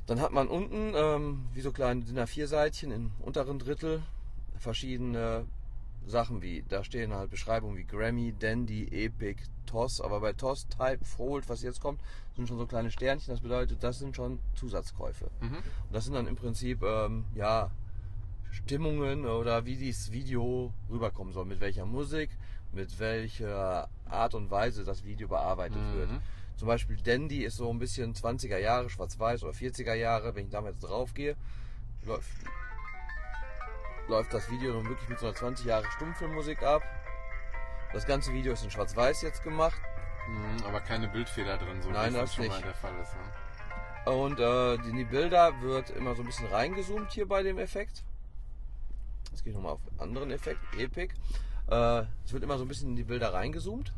Dann hat man unten, ähm, wie so kleine DIN A4-Seitchen im unteren Drittel, verschiedene Sachen wie, da stehen halt Beschreibungen wie Grammy, Dandy, Epic, TOS, aber bei TOS, Type, Fold, was jetzt kommt, sind schon so kleine Sternchen, das bedeutet, das sind schon Zusatzkäufe. Mhm. Und das sind dann im Prinzip, ähm, ja, Stimmungen oder wie dieses Video rüberkommen soll, mit welcher Musik, mit welcher Art und Weise das Video bearbeitet Mhm. wird. Zum Beispiel Dandy ist so ein bisschen 20er Jahre, schwarz-weiß oder 40er Jahre, wenn ich da jetzt drauf gehe, läuft, läuft das Video nun wirklich mit so einer 20 Jahre Stummfilmmusik ab. Das ganze Video ist in schwarz-weiß jetzt gemacht. Mhm, aber keine Bildfehler drin, so Nein, wie das schon nicht. mal der Fall ist. Ne? Und äh, in die Bilder wird immer so ein bisschen reingezoomt hier bei dem Effekt. Jetzt gehe ich nochmal auf einen anderen Effekt, Epic. Äh, es wird immer so ein bisschen in die Bilder reingezoomt,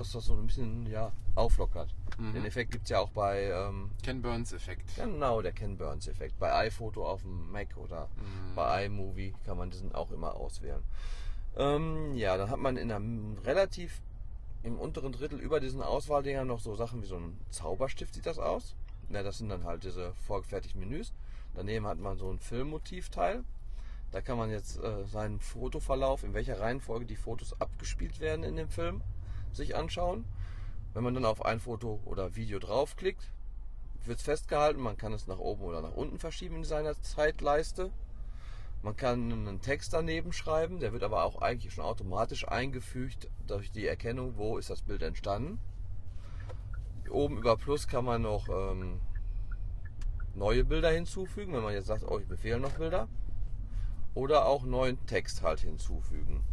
dass das so ein bisschen ja, auflockert. Mhm. Den Effekt gibt es ja auch bei, ähm, Ken Burns Effekt. genau, der Ken Burns Effekt. Bei iPhoto auf dem Mac oder Mhm. bei iMovie kann man diesen auch immer auswählen. Ähm, ja, dann hat man in einem relativ im unteren Drittel über diesen Auswahldingern noch so Sachen wie so ein Zauberstift sieht das aus. Ja, das sind dann halt diese vorgefertigten Menüs. Daneben hat man so ein Filmmotivteil. Da kann man jetzt äh, seinen Fotoverlauf, in welcher Reihenfolge die Fotos abgespielt werden in dem Film, sich anschauen. Wenn man dann auf ein Foto oder Video draufklickt, wird es festgehalten. Man kann es nach oben oder nach unten verschieben in seiner Zeitleiste. Man kann einen Text daneben schreiben, der wird aber auch eigentlich schon automatisch eingefügt durch die Erkennung, wo ist das Bild entstanden. Oben über Plus kann man noch ähm, neue Bilder hinzufügen, wenn man jetzt sagt, oh, ich befehle noch Bilder. Oder auch neuen Text halt hinzufügen.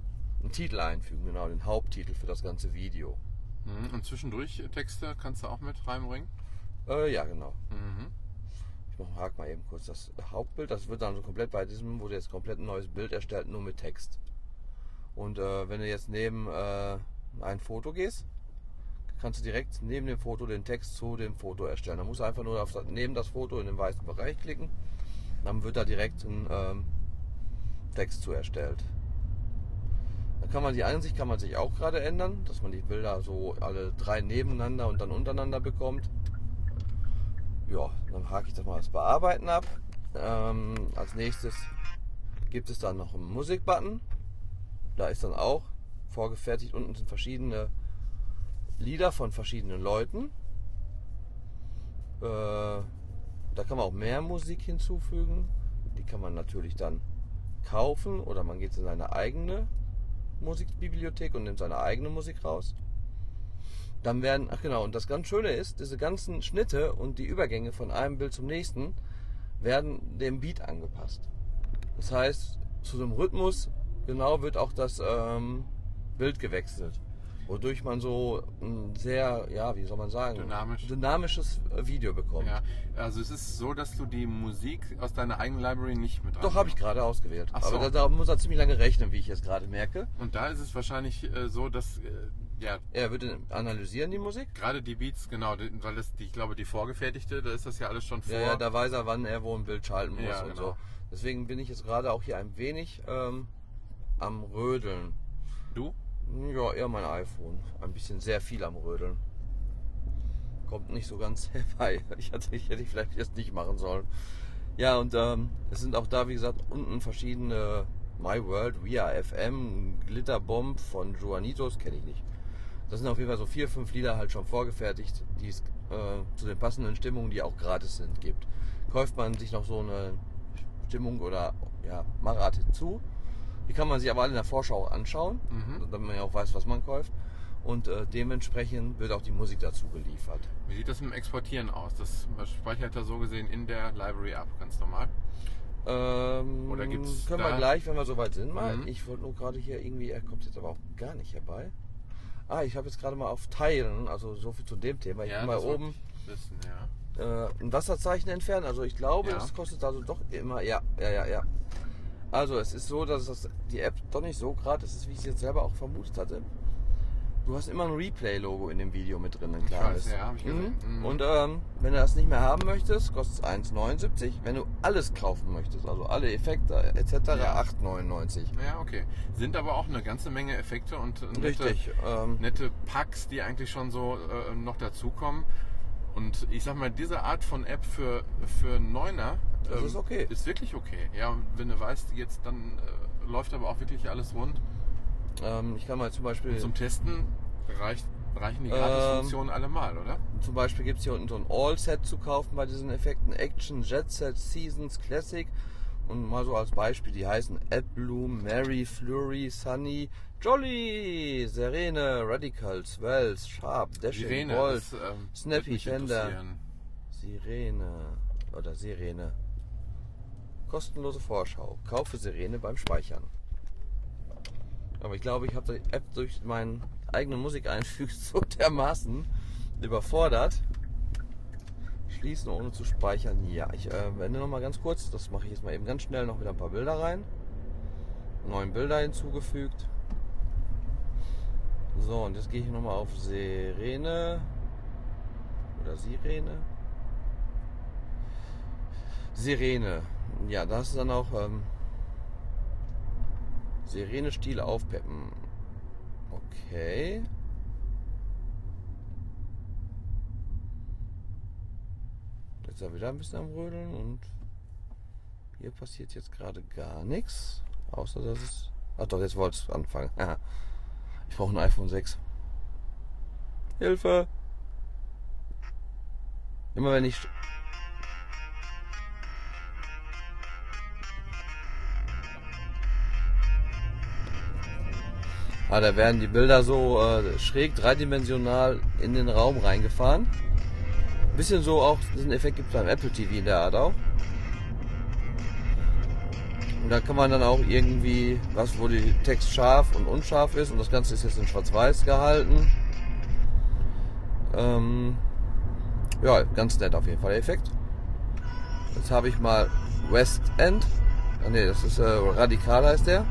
Einen Titel einfügen, genau, den Haupttitel für das ganze Video. Mhm. Und zwischendurch Texte kannst du auch mit reinbringen? Äh, ja, genau. Mhm. Ich mach, hake mal eben kurz das Hauptbild. Das wird dann so komplett bei diesem, wurde jetzt komplett ein neues Bild erstellt, nur mit Text. Und äh, wenn du jetzt neben äh, ein Foto gehst, kannst du direkt neben dem Foto den Text zu dem Foto erstellen. Da musst du einfach nur auf, neben das Foto in den weißen Bereich klicken. Dann wird da direkt ein ähm, Text zu erstellt. Kann man die Ansicht kann man sich auch gerade ändern, dass man die Bilder so alle drei nebeneinander und dann untereinander bekommt. Ja, dann hake ich das mal das Bearbeiten ab. Ähm, als nächstes gibt es dann noch einen Musikbutton. Da ist dann auch vorgefertigt. Unten sind verschiedene Lieder von verschiedenen Leuten. Äh, da kann man auch mehr Musik hinzufügen. Die kann man natürlich dann kaufen oder man geht in seine eigene Musikbibliothek und nimmt seine eigene Musik raus. Dann werden, ach genau, und das ganz Schöne ist, diese ganzen Schnitte und die Übergänge von einem Bild zum nächsten werden dem Beat angepasst. Das heißt, zu so einem Rhythmus genau wird auch das ähm, Bild gewechselt wodurch man so ein sehr, ja, wie soll man sagen, Dynamisch. dynamisches äh, Video bekommt. Ja, also es ist so, dass du die Musik aus deiner eigenen Library nicht mit Doch, habe ich gerade ausgewählt. Ach so. Aber da, da muss er ziemlich lange rechnen, wie ich jetzt gerade merke. Und da ist es wahrscheinlich äh, so, dass äh, ja Er würde analysieren die Musik. gerade die Beats, genau, weil das, die, ich glaube, die vorgefertigte, da ist das ja alles schon vor. Ja, ja, da weiß er, wann er wo ein Bild schalten muss Ja, und genau. so. Deswegen bin ich jetzt gerade auch hier ein wenig ähm, am Rödeln. du? Ja, eher mein iPhone. Ein bisschen sehr viel am Rödeln. Kommt nicht so ganz herbei. Ich hätte, ich hätte ich vielleicht jetzt nicht machen sollen. Ja, und ähm, es sind auch da, wie gesagt, unten verschiedene My World, Via FM, Glitterbomb von Juanitos, kenne ich nicht. Das sind auf jeden Fall so vier, fünf Lieder halt schon vorgefertigt, die es äh, zu den passenden Stimmungen, die auch gratis sind, gibt. Kauft man sich noch so eine Stimmung oder ja, Marat hinzu. Die kann man sich aber alle in der Vorschau anschauen, Mhm. damit man ja auch weiß, was man kauft. Und äh, dementsprechend wird auch die Musik dazu geliefert. Wie sieht das mit dem Exportieren aus? Das speichert er so gesehen in der Library ab, ganz normal. Ähm, Oder gibt's können wir gleich, wenn wir soweit sind, mal. Mhm. Ich wollte nur gerade hier irgendwie, er kommt jetzt aber auch gar nicht herbei. Ah, ich habe jetzt gerade mal auf Teilen, also so viel zu dem Thema. Ich bin mal oben Wissen, ja. äh, ein Wasserzeichen entfernen. Also ich glaube, Ja. das kostet also doch immer, ja, ja, ja, ja. Also es ist so, dass das, die App doch nicht so gratis ist, wie ich es jetzt selber auch vermutet hatte. Du hast immer ein Replay-Logo in dem Video mit drin, ein kleines. weiß, ja, hab ich gesehen. Mhm. Mhm. Und ähm, wenn du das nicht mehr haben möchtest, kostet es 1,79. Wenn du alles kaufen möchtest, also alle Effekte etc., Ja. 8,99. Ja, okay. Sind aber auch eine ganze Menge Effekte und äh, nette, Richtig. Ähm, nette Packs, die eigentlich schon so äh, noch dazukommen. Und ich sag mal, diese Art von App für, für Neuner Das ist okay. ist wirklich okay. Ja, wenn du weißt, jetzt dann äh, läuft aber auch wirklich alles rund. ähm, ich kann mal zum Beispiel. Und zum Testen reicht, reichen die Ähm, Gratisfunktionen allemal, oder? Zum Beispiel gibt es hier unten so ein All-Set zu kaufen bei diesen Effekten. Action, Jet Set, Seasons, Classic. Und mal so als Beispiel, die heißen AdBloom, Mary, Flurry, Sunny, Jolly, Serene, Radical, Swells, Sharp, Dashing, Sirene, Bold, das, ähm, Snappy, Tender. interessieren. Sirene oder Sirene. Kostenlose Vorschau. Kaufe Sirene beim Speichern. Aber ich glaube, ich habe die App durch meinen eigenen Musikeinfüg so dermaßen überfordert. Schließen ohne zu speichern. Ja, ich äh, wende noch mal ganz kurz. Das mache ich jetzt mal eben ganz schnell noch wieder ein paar Bilder rein. Neun Bilder hinzugefügt. So, und jetzt gehe ich noch mal auf Sirene. Oder Sirene. Sirene. Ja, das ist dann auch ähm, Sirene-Stil aufpeppen. Okay. Jetzt ist er wieder ein bisschen am Rödeln und hier passiert jetzt gerade gar nichts. Außer dass es. Ach doch, jetzt wollte es anfangen. Ich brauche ein iPhone 6. Hilfe! Immer wenn ich. Ah, da werden die Bilder so äh, schräg dreidimensional in den Raum reingefahren. Bisschen so auch, diesen Effekt gibt es beim Apple TV in der Art auch. Und da kann man dann auch irgendwie, was, wo die Text scharf und unscharf ist und das Ganze ist jetzt in schwarz-weiß gehalten. Ähm, ja, ganz nett auf jeden Fall der Effekt. Jetzt habe ich mal West End. Ah, ne, das ist äh, Radikal heißt der.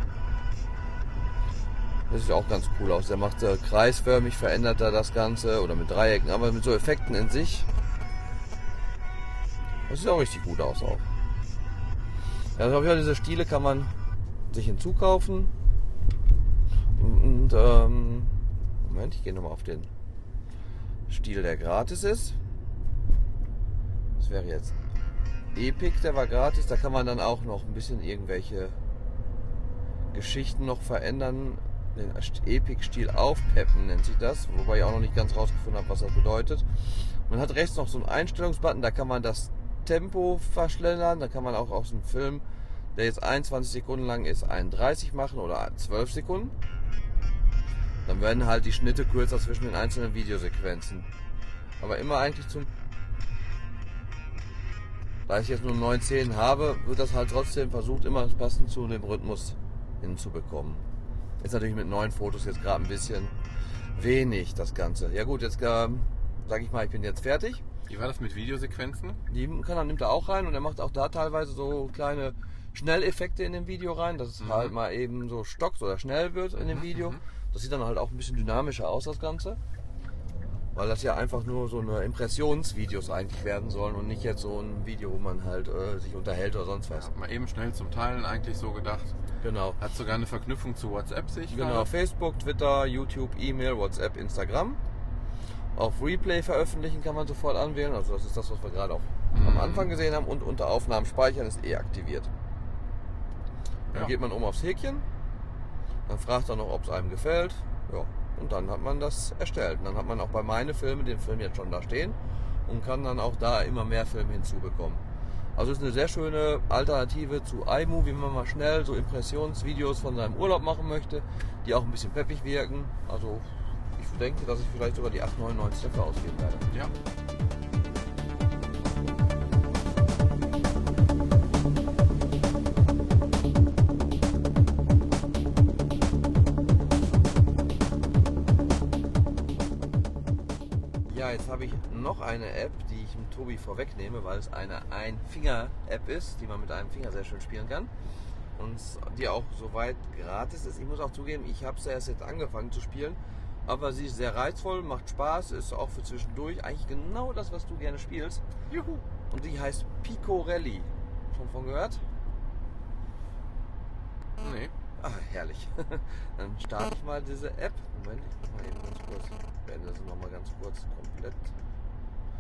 Das sieht auch ganz cool aus. Der macht äh, kreisförmig, verändert er das Ganze oder mit Dreiecken, aber mit so Effekten in sich. Das sieht auch richtig gut aus auch. Ja, also ja, diese Stile kann man sich hinzukaufen. Und ähm, Moment, ich gehe nochmal auf den Stil, der gratis ist. Das wäre jetzt Epic, der war gratis. Da kann man dann auch noch ein bisschen irgendwelche Geschichten noch verändern. Den Epic-Stil aufpeppen nennt sich das, wobei ich auch noch nicht ganz rausgefunden habe, was das bedeutet. Man hat rechts noch so einen Einstellungsbutton, da kann man das Tempo verschlendern. Da kann man auch aus dem Film, der jetzt 21 Sekunden lang ist, 31 machen oder 12 Sekunden. Dann werden halt die Schnitte kürzer zwischen den einzelnen Videosequenzen. Aber immer eigentlich zum da ich jetzt nur 9 Szenen habe, wird das halt trotzdem versucht, immer passend zu dem Rhythmus hinzubekommen. Ist natürlich mit neun Fotos jetzt gerade ein bisschen wenig, das Ganze. Ja gut, jetzt äh, sage ich mal, ich bin jetzt fertig. Wie war das mit Videosequenzen? Die kann er, nimmt er auch rein und er macht auch da teilweise so kleine Schnelleffekte in dem Video rein, dass es mhm. halt mal eben so stockt oder schnell wird in dem mhm, Video. Mhm. Das sieht dann halt auch ein bisschen dynamischer aus, das Ganze. Weil das ja einfach nur so eine Impressionsvideos eigentlich werden sollen und nicht jetzt so ein Video, wo man halt äh, sich unterhält oder sonst was. Ja, mal eben schnell zum Teilen eigentlich so gedacht. Genau. Hat sogar eine Verknüpfung zu WhatsApp, sehe ich Genau. Facebook, Twitter, YouTube, E-Mail, WhatsApp, Instagram. Auf Replay veröffentlichen kann man sofort anwählen. Also das ist das, was wir gerade auch mhm. am Anfang gesehen haben. Und unter Aufnahmen speichern ist eh aktiviert. Dann ja. geht man um aufs Häkchen. Dann fragt er noch, ob es einem gefällt. Ja, und dann hat man das erstellt. Und dann hat man auch bei meine Filme den Film jetzt schon da stehen und kann dann auch da immer mehr Filme hinzubekommen. Also ist eine sehr schöne Alternative zu iMovie, wenn man mal schnell so Impressionsvideos von seinem Urlaub machen möchte, die auch ein bisschen peppig wirken. Also ich denke, dass ich vielleicht sogar die 8,99 dafür ausgeben werde. Ja. jetzt habe ich noch eine App, die ich dem Tobi vorwegnehme, weil es eine Ein-Finger-App ist, die man mit einem Finger sehr schön spielen kann. Und die auch soweit gratis ist. Ich muss auch zugeben, ich habe es erst jetzt angefangen zu spielen. Aber sie ist sehr reizvoll, macht Spaß, ist auch für zwischendurch eigentlich genau das, was du gerne spielst. Juhu. Und die heißt Pico Rally. Schon von gehört? Nee. Ah, herrlich. Dann starte ich mal diese App. Moment, ich mach mal eben ganz kurz. Beende das nochmal ganz kurz komplett.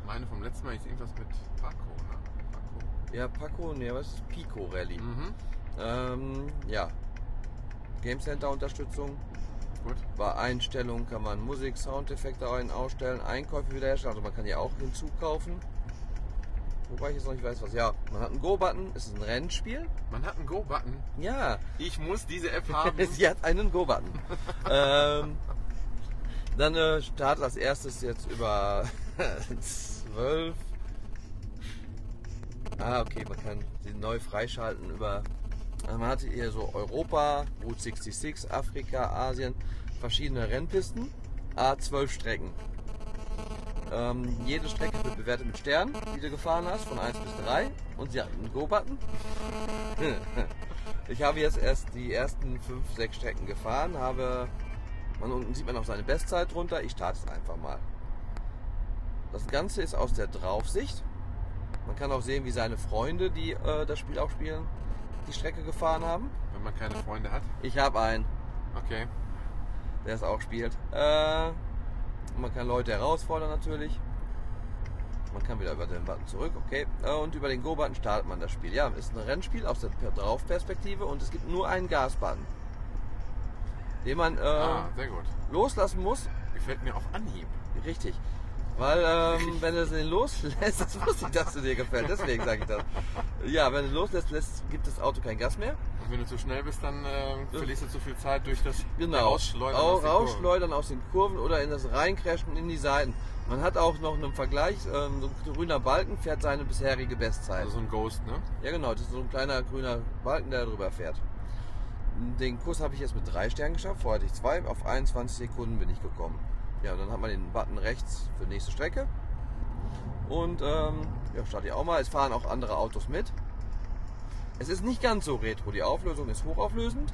Meine vom letzten Mal ist irgendwas mit Paco, ne? Paco. Ja, Paco, ne, was ist Pico Rally? Mhm. Ähm, ja. Game Center Unterstützung. Gut. Bei Einstellungen kann man Musik, Soundeffekte ausstellen, Einkäufe wiederherstellen. Also man kann ja auch hinzukaufen. Wobei ich jetzt noch nicht weiß, was. Ja, man hat einen Go-Button. Es ist ein Rennspiel. Man hat einen Go-Button? Ja. Ich muss diese App haben. Sie hat einen Go-Button. ähm, dann äh, startet als erstes jetzt über 12. Ah, okay, man kann sie neu freischalten über. Also man hat hier so Europa, Route 66, Afrika, Asien, verschiedene Rennpisten, A12 Strecken. Ähm, jede Strecke wird bewertet mit Sternen, die du gefahren hast, von 1 bis 3. Und sie hat einen Go-Button. ich habe jetzt erst die ersten 5, 6 Strecken gefahren, habe. Man, unten sieht man auch seine Bestzeit drunter. Ich starte es einfach mal. Das Ganze ist aus der Draufsicht. Man kann auch sehen, wie seine Freunde, die äh, das Spiel auch spielen, die Strecke gefahren haben. Wenn man keine Freunde hat? Ich habe einen. Okay. Der es auch spielt. Äh, man kann Leute herausfordern natürlich. Man kann wieder über den Button zurück, okay. Äh, Und über den Go-Button startet man das Spiel. Ja, ist ein Rennspiel aus der Draufperspektive und es gibt nur einen Gas-Button, den man äh, Ah, loslassen muss. Gefällt mir auf Anhieb. Richtig. Weil, ähm, wenn du den loslässt, das wusste ich, dass du dir gefällt, deswegen sage ich das. Ja, wenn du loslässt, lässt, gibt das Auto kein Gas mehr. Und wenn du zu schnell bist, dann äh, verlierst du zu viel Zeit durch das Genau. Rausschleudern. Au- aus den Kurven. Rausschleudern aus den Kurven oder in das Reincrashen in die Seiten. Man hat auch noch einen Vergleich, ähm, so ein grüner Balken fährt seine bisherige Bestzeit. Also so ein Ghost, ne? Ja genau, das ist so ein kleiner grüner Balken, der drüber fährt. Den Kurs habe ich jetzt mit drei Sternen geschafft, vorher hatte ich zwei, auf 21 Sekunden bin ich gekommen. Ja, dann hat man den Button rechts für nächste Strecke. Und ähm, ja, starte ich auch mal. Es fahren auch andere Autos mit. Es ist nicht ganz so retro, die Auflösung ist hochauflösend.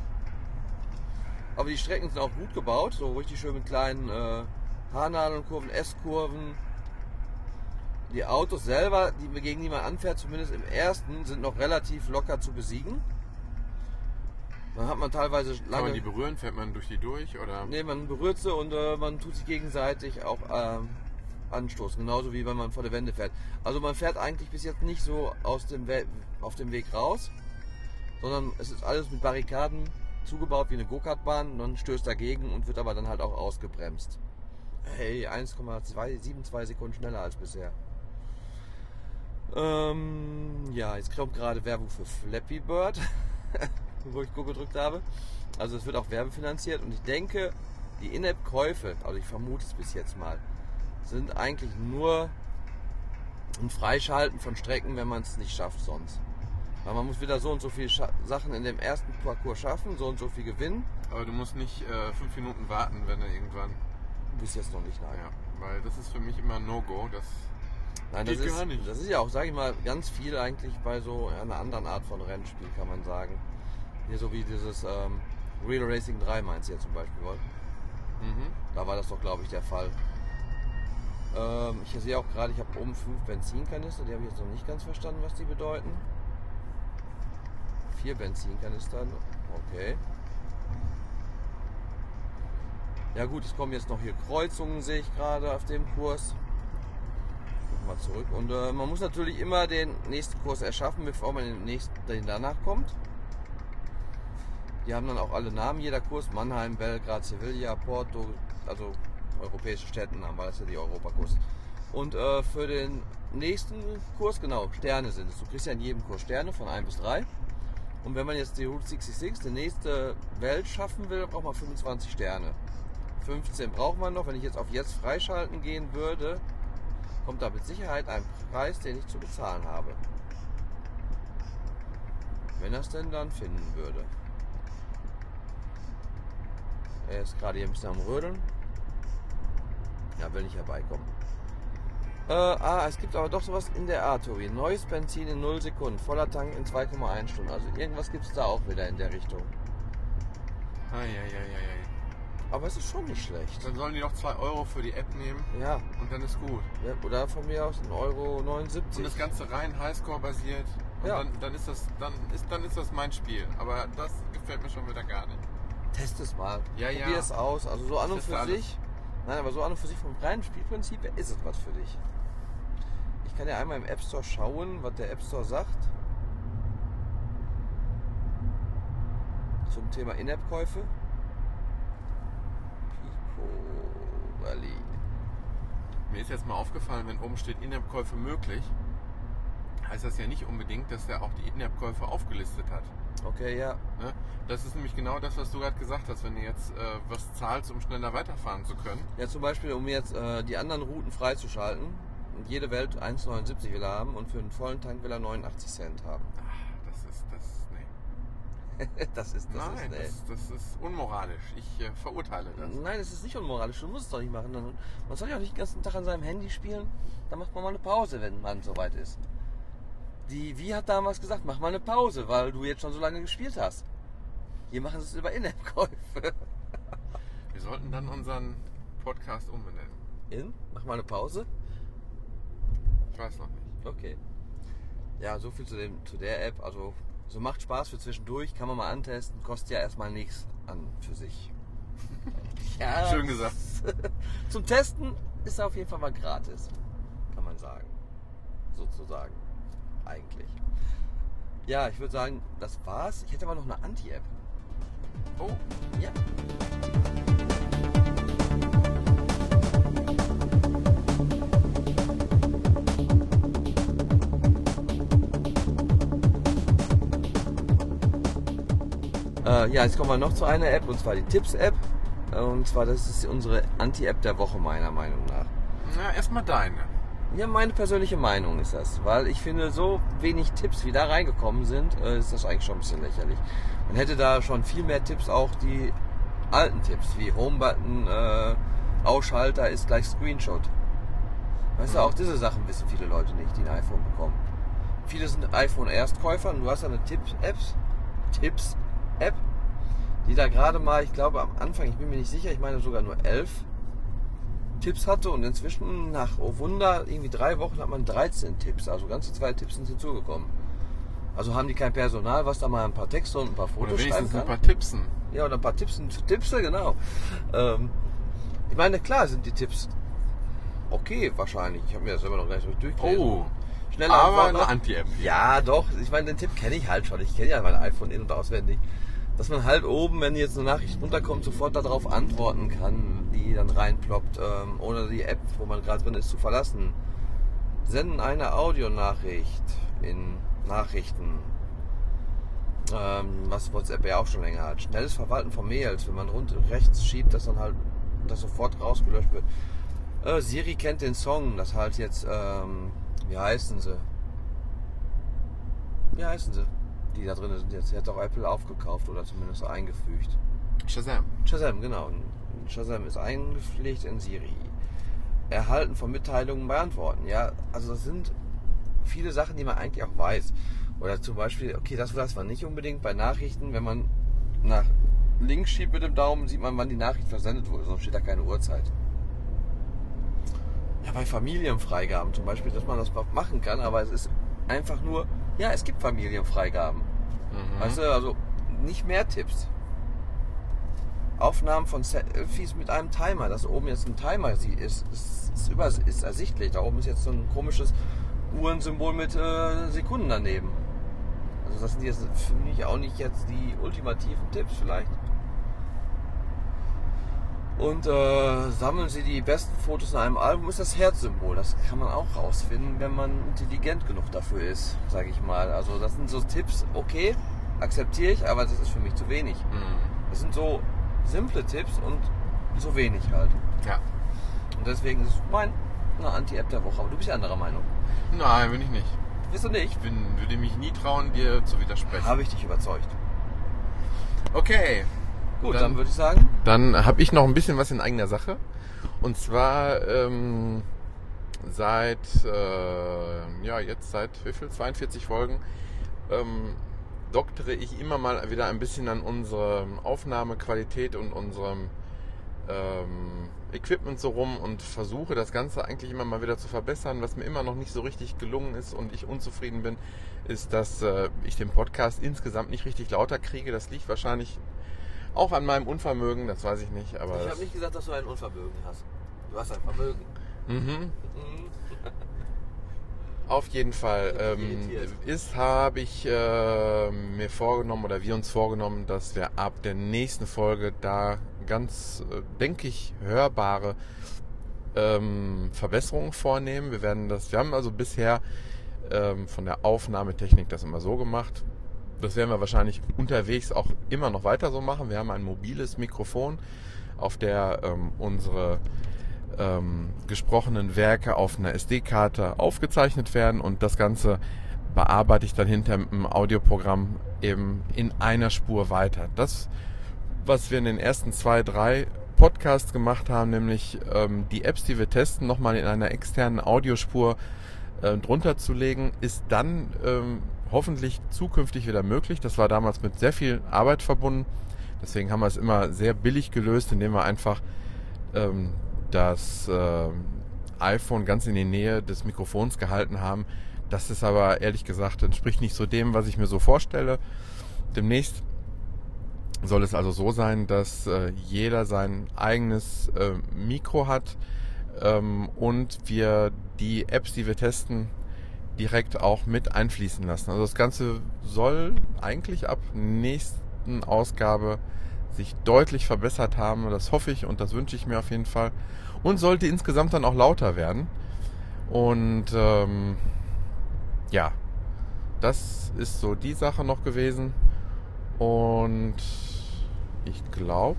Aber die Strecken sind auch gut gebaut, so richtig schön mit kleinen äh, Haarnadelkurven, S-Kurven. Die Autos selber, die, gegen die man anfährt, zumindest im ersten, sind noch relativ locker zu besiegen. Dann hat man teilweise Kann man lange. die berühren? Fährt man durch die durch? Oder? Nee, man berührt sie und äh, man tut sich gegenseitig auch ähm, anstoßen. Genauso wie wenn man vor der Wende fährt. Also man fährt eigentlich bis jetzt nicht so aus dem We auf dem Weg raus, sondern es ist alles mit Barrikaden zugebaut wie eine Go-Kart-Bahn. Man stößt dagegen und wird aber dann halt auch ausgebremst. Hey, 1,272 Sekunden schneller als bisher. Ähm, ja, jetzt kommt gerade Werbung für Flappy Bird, wo ich Go gedrückt habe. Also es wird auch werbefinanziert und ich denke, die In-App-Käufe, also ich vermute es bis jetzt mal, sind eigentlich nur ein Freischalten von Strecken, wenn man es nicht schafft sonst. Weil man muss wieder so und so viele Scha Sachen in dem ersten Parcours schaffen, so und so viel gewinnen. Aber du musst nicht äh, fünf Minuten warten, wenn er irgendwann. Bis jetzt noch nicht, nein. Ja, weil das ist für mich immer ein No-Go. Das Nein, das Geht ist, gar nicht. das ist ja auch, sage ich mal, ganz viel eigentlich bei so einer anderen Art von Rennspiel, kann man sagen. Hier so wie dieses ähm, Real Racing 3 meinst du ja zum Beispiel, oder? mhm. Da war das doch, glaube ich, der Fall. Ähm, ich sehe auch gerade, ich habe oben fünf Benzinkanister, die habe ich jetzt noch nicht ganz verstanden, was die bedeuten. Vier Benzinkanister, okay. Ja gut, es kommen jetzt noch hier Kreuzungen, sehe ich gerade auf dem Kurs. Mal zurück. Und äh, man muss natürlich immer den nächsten Kurs erschaffen, bevor man den nächsten, den danach kommt. Die haben dann auch alle Namen, jeder Kurs. Mannheim, Belgrad, Sevilla, Porto, also europäische Städtenamen, weil das ja die Europakurs. Und äh, für den nächsten Kurs, genau, Sterne sind es. Du kriegst ja in jedem Kurs Sterne von 1 bis 3. Und wenn man jetzt die Route 66, die nächste Welt schaffen will, braucht man 25 Sterne. 15 braucht man noch. Wenn ich jetzt auf jetzt freischalten gehen würde, kommt da mit Sicherheit ein Preis, den ich zu bezahlen habe. Wenn es denn dann finden würde. Er ist gerade hier ein bisschen am Rödeln. Ja, will nicht herbeikommen. Äh, ah, es gibt aber doch sowas in der Art, Tobi. Neues Benzin in 0 Sekunden, voller Tank in 2,1 Stunden. Also irgendwas gibt es da auch wieder in der Richtung. Eieieiei. Aber es ist schon nicht schlecht. Dann sollen die noch 2 Euro für die App nehmen Ja, und dann ist gut. ja oder von mir aus 1,79 Euro. Und das Ganze rein Highscore basiert. Und Ja. dann, dann ist das dann ist dann ist das mein Spiel. Aber das gefällt mir schon wieder gar nicht. Test es mal. Ja, ja. Probier es aus. Also so an und für alles. sich. Nein, aber so an und für sich vom reinen Spielprinzip her ist es was für dich. Ich kann ja einmal im App Store schauen, was der App Store sagt. Zum Thema In-App-Käufe. Pico Rally. Mir ist jetzt mal aufgefallen, wenn oben steht In-App-Käufe möglich, heißt das ja nicht unbedingt, dass er auch die In-App-Käufe aufgelistet hat. Okay, ja. Ne? Das ist nämlich genau das, was du gerade gesagt hast. Wenn du jetzt äh, was zahlst, um schneller weiterfahren zu können, Ja, zum Beispiel, um jetzt äh, die anderen Routen freizuschalten. Und jede Welt 1,79 will er haben und für einen vollen Tank will er 89 Cent haben. ah, das ist das. Nee. das ist, das Nein, ist, nee. das, das ist unmoralisch. Ich äh, verurteile das. Nein, es ist nicht unmoralisch. Du musst es doch nicht machen. Man soll ja auch nicht den ganzen Tag an seinem Handy spielen. Da macht man mal eine Pause, wenn man soweit ist. Die Wie hat damals gesagt, mach mal eine Pause, weil du jetzt schon so lange gespielt hast. Hier machen sie es über In-App-Käufe. Wir sollten dann unseren Podcast umbenennen. In? Mach mal eine Pause? Ich weiß noch nicht. Okay. Ja, so viel zu, dem, zu der App. Also, so macht Spaß für zwischendurch, kann man mal antesten, kostet ja erstmal nichts an für sich. ja, Schön gesagt. Zum Testen ist er auf jeden Fall mal gratis, kann man sagen. sozusagen. Eigentlich. Ja, ich würde sagen, das war's. Ich hätte aber noch eine Anti-App. Oh, Ja. Äh, ja, jetzt kommen wir noch zu einer App, und zwar die Tipps-App. Und zwar, das ist unsere Anti-App der Woche, meiner Meinung nach. na, erstmal deine. Ja, meine persönliche Meinung ist das, weil ich finde, so wenig Tipps, wie da reingekommen sind, äh, ist das eigentlich schon ein bisschen lächerlich. Man hätte da schon viel mehr Tipps, auch die alten Tipps, wie Homebutton, äh, Ausschalter ist gleich Screenshot. Weißt du, Mhm. auch diese Sachen wissen viele Leute nicht, die ein iPhone bekommen. Viele sind iPhone-Erstkäufer und du hast eine Tipps-Apps, Tipps-App, die da gerade mal, ich glaube am Anfang, ich bin mir nicht sicher, ich meine sogar nur elf Tipps hatte und inzwischen nach, oh Wunder, irgendwie drei Wochen hat man 13 Tipps, also ganze zwei Tipps sind hinzugekommen. Also haben die kein Personal, was da mal ein paar Texte und ein paar Oder Fotos schreiben wenigstens kann? ein paar Tippsen. Ja, oder ein paar Tipps und Tippse, genau. Ähm, ich meine, klar sind die Tipps okay, wahrscheinlich. Ich habe mir das immer noch gleich so durchgelesen. Oh, Schnelle aber eine. Anti-App. Ja, doch. Ich meine, den Tipp kenne ich halt schon. Ich kenne ja mein iPhone in- und auswendig. Dass man halt oben, wenn jetzt eine Nachricht runterkommt, sofort darauf antworten kann, die dann reinploppt, ähm, ohne die App, wo man gerade drin ist, zu verlassen. Senden eine Audionachricht in Nachrichten. Ähm, was WhatsApp ja auch schon länger hat. Schnelles Verwalten von Mails, wenn man rund rechts schiebt, dass dann halt das sofort rausgelöscht wird. Äh, Siri kennt den Song, das halt jetzt, ähm, wie heißen sie? Wie heißen sie? Die da drin sind jetzt. Sie hat auch Apple aufgekauft oder zumindest eingefügt. Shazam. Shazam, genau. Shazam ist eingepflegt in Siri. Erhalten von Mitteilungen beantworten. Ja, also das sind viele Sachen, die man eigentlich auch weiß. Oder zum Beispiel, okay, das weiß man nicht unbedingt bei Nachrichten, wenn man nach links schiebt mit dem Daumen, sieht man, wann die Nachricht versendet wurde, sonst steht da keine Uhrzeit. Ja, bei Familienfreigaben zum Beispiel, dass man das machen kann, aber es ist einfach nur, ja, es gibt Familienfreigaben. Mhm. Weißt du, also nicht mehr Tipps. Aufnahmen von Selfies mit einem Timer, dass oben jetzt ein Timer sie- ist, ist, ist, über, ist ersichtlich. Da oben ist jetzt so ein komisches Uhrensymbol mit äh, Sekunden daneben. Also das sind jetzt für mich auch nicht jetzt die ultimativen Tipps vielleicht. Und äh, sammeln Sie die besten Fotos in einem Album, ist das Herzsymbol. Das kann man auch rausfinden, wenn man intelligent genug dafür ist, sage ich mal. Also das sind so Tipps, okay, akzeptiere ich, aber das ist für mich zu wenig. Mhm. Das sind so simple Tipps und so wenig halt. Ja. Und deswegen ist es mein Anti-App der Woche. Aber du bist ja anderer Meinung. Nein, bin ich nicht. Bist du nicht? Ich bin, würde mich nie trauen, dir zu widersprechen. Habe ich dich überzeugt. Okay. Gut, Dann- dann, würde ich sagen, Dann habe ich noch ein bisschen was in eigener Sache. Und zwar ähm, seit, äh, ja, jetzt seit wie viel? 42 Folgen ähm, doktere ich immer mal wieder ein bisschen an unserer Aufnahmequalität und unserem ähm, Equipment so rum und versuche das Ganze eigentlich immer mal wieder zu verbessern. Was mir immer noch nicht so richtig gelungen ist und ich unzufrieden bin, ist, dass äh, ich den Podcast insgesamt nicht richtig lauter kriege. Das liegt wahrscheinlich auch an meinem Unvermögen, das weiß ich nicht, aber. ich habe nicht gesagt, dass du ein Unvermögen hast. Du hast ein Vermögen. Mhm. Auf jeden Fall ähm, ist, habe ich äh, mir vorgenommen oder wir uns vorgenommen, dass wir ab der nächsten Folge da ganz, äh, denke ich, hörbare ähm, Verbesserungen vornehmen. Wir werden das, wir haben also bisher ähm, von der Aufnahmetechnik das immer so gemacht. Das werden wir wahrscheinlich unterwegs auch immer noch weiter so machen. Wir haben ein mobiles Mikrofon, auf der ähm, unsere ähm, gesprochenen Werke auf einer SD-Karte aufgezeichnet werden und das Ganze bearbeite ich dann hinter im Audioprogramm eben in einer Spur weiter. Das, was wir in den ersten zwei, drei Podcasts gemacht haben, nämlich ähm, die Apps, die wir testen, nochmal in einer externen Audiospur äh, drunter zu legen, ist dann ähm, hoffentlich zukünftig wieder möglich. Das war damals mit sehr viel Arbeit verbunden. Deswegen haben wir es immer sehr billig gelöst, indem wir einfach ähm, das äh, iPhone ganz in die Nähe des Mikrofons gehalten haben. Das ist aber ehrlich gesagt entspricht nicht so dem, was ich mir so vorstelle. Demnächst soll es also so sein, dass äh, jeder sein eigenes äh, Mikro hat ähm, und wir die Apps, die wir testen, direkt auch mit einfließen lassen. Also das Ganze soll eigentlich ab nächsten Ausgabe sich deutlich verbessert haben. Das hoffe ich und das wünsche ich mir auf jeden Fall. Und sollte insgesamt dann auch lauter werden. Und ähm, ja, das ist so die Sache noch gewesen. Und ich glaube,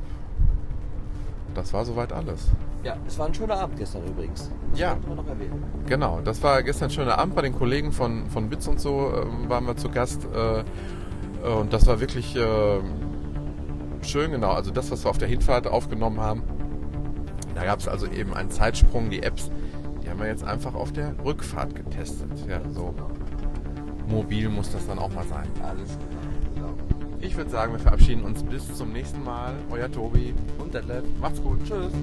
das war soweit alles. Ja, es war ein schöner Abend gestern übrigens. Das ja. wir noch erwähnen. Genau, das war gestern ein schöner Abend bei den Kollegen von, von Bits und so äh, waren wir zu Gast. Äh, und das war wirklich äh, schön, genau. Also das, was wir auf der Hinfahrt aufgenommen haben. Da gab es also eben einen Zeitsprung, die Apps, die haben wir jetzt einfach auf der Rückfahrt getestet. Ja, so mobil muss das dann auch mal sein. Alles klar. Ich würde sagen, wir verabschieden uns bis zum nächsten Mal. Euer Tobi. Und Detlef. Macht's gut. Tschüss.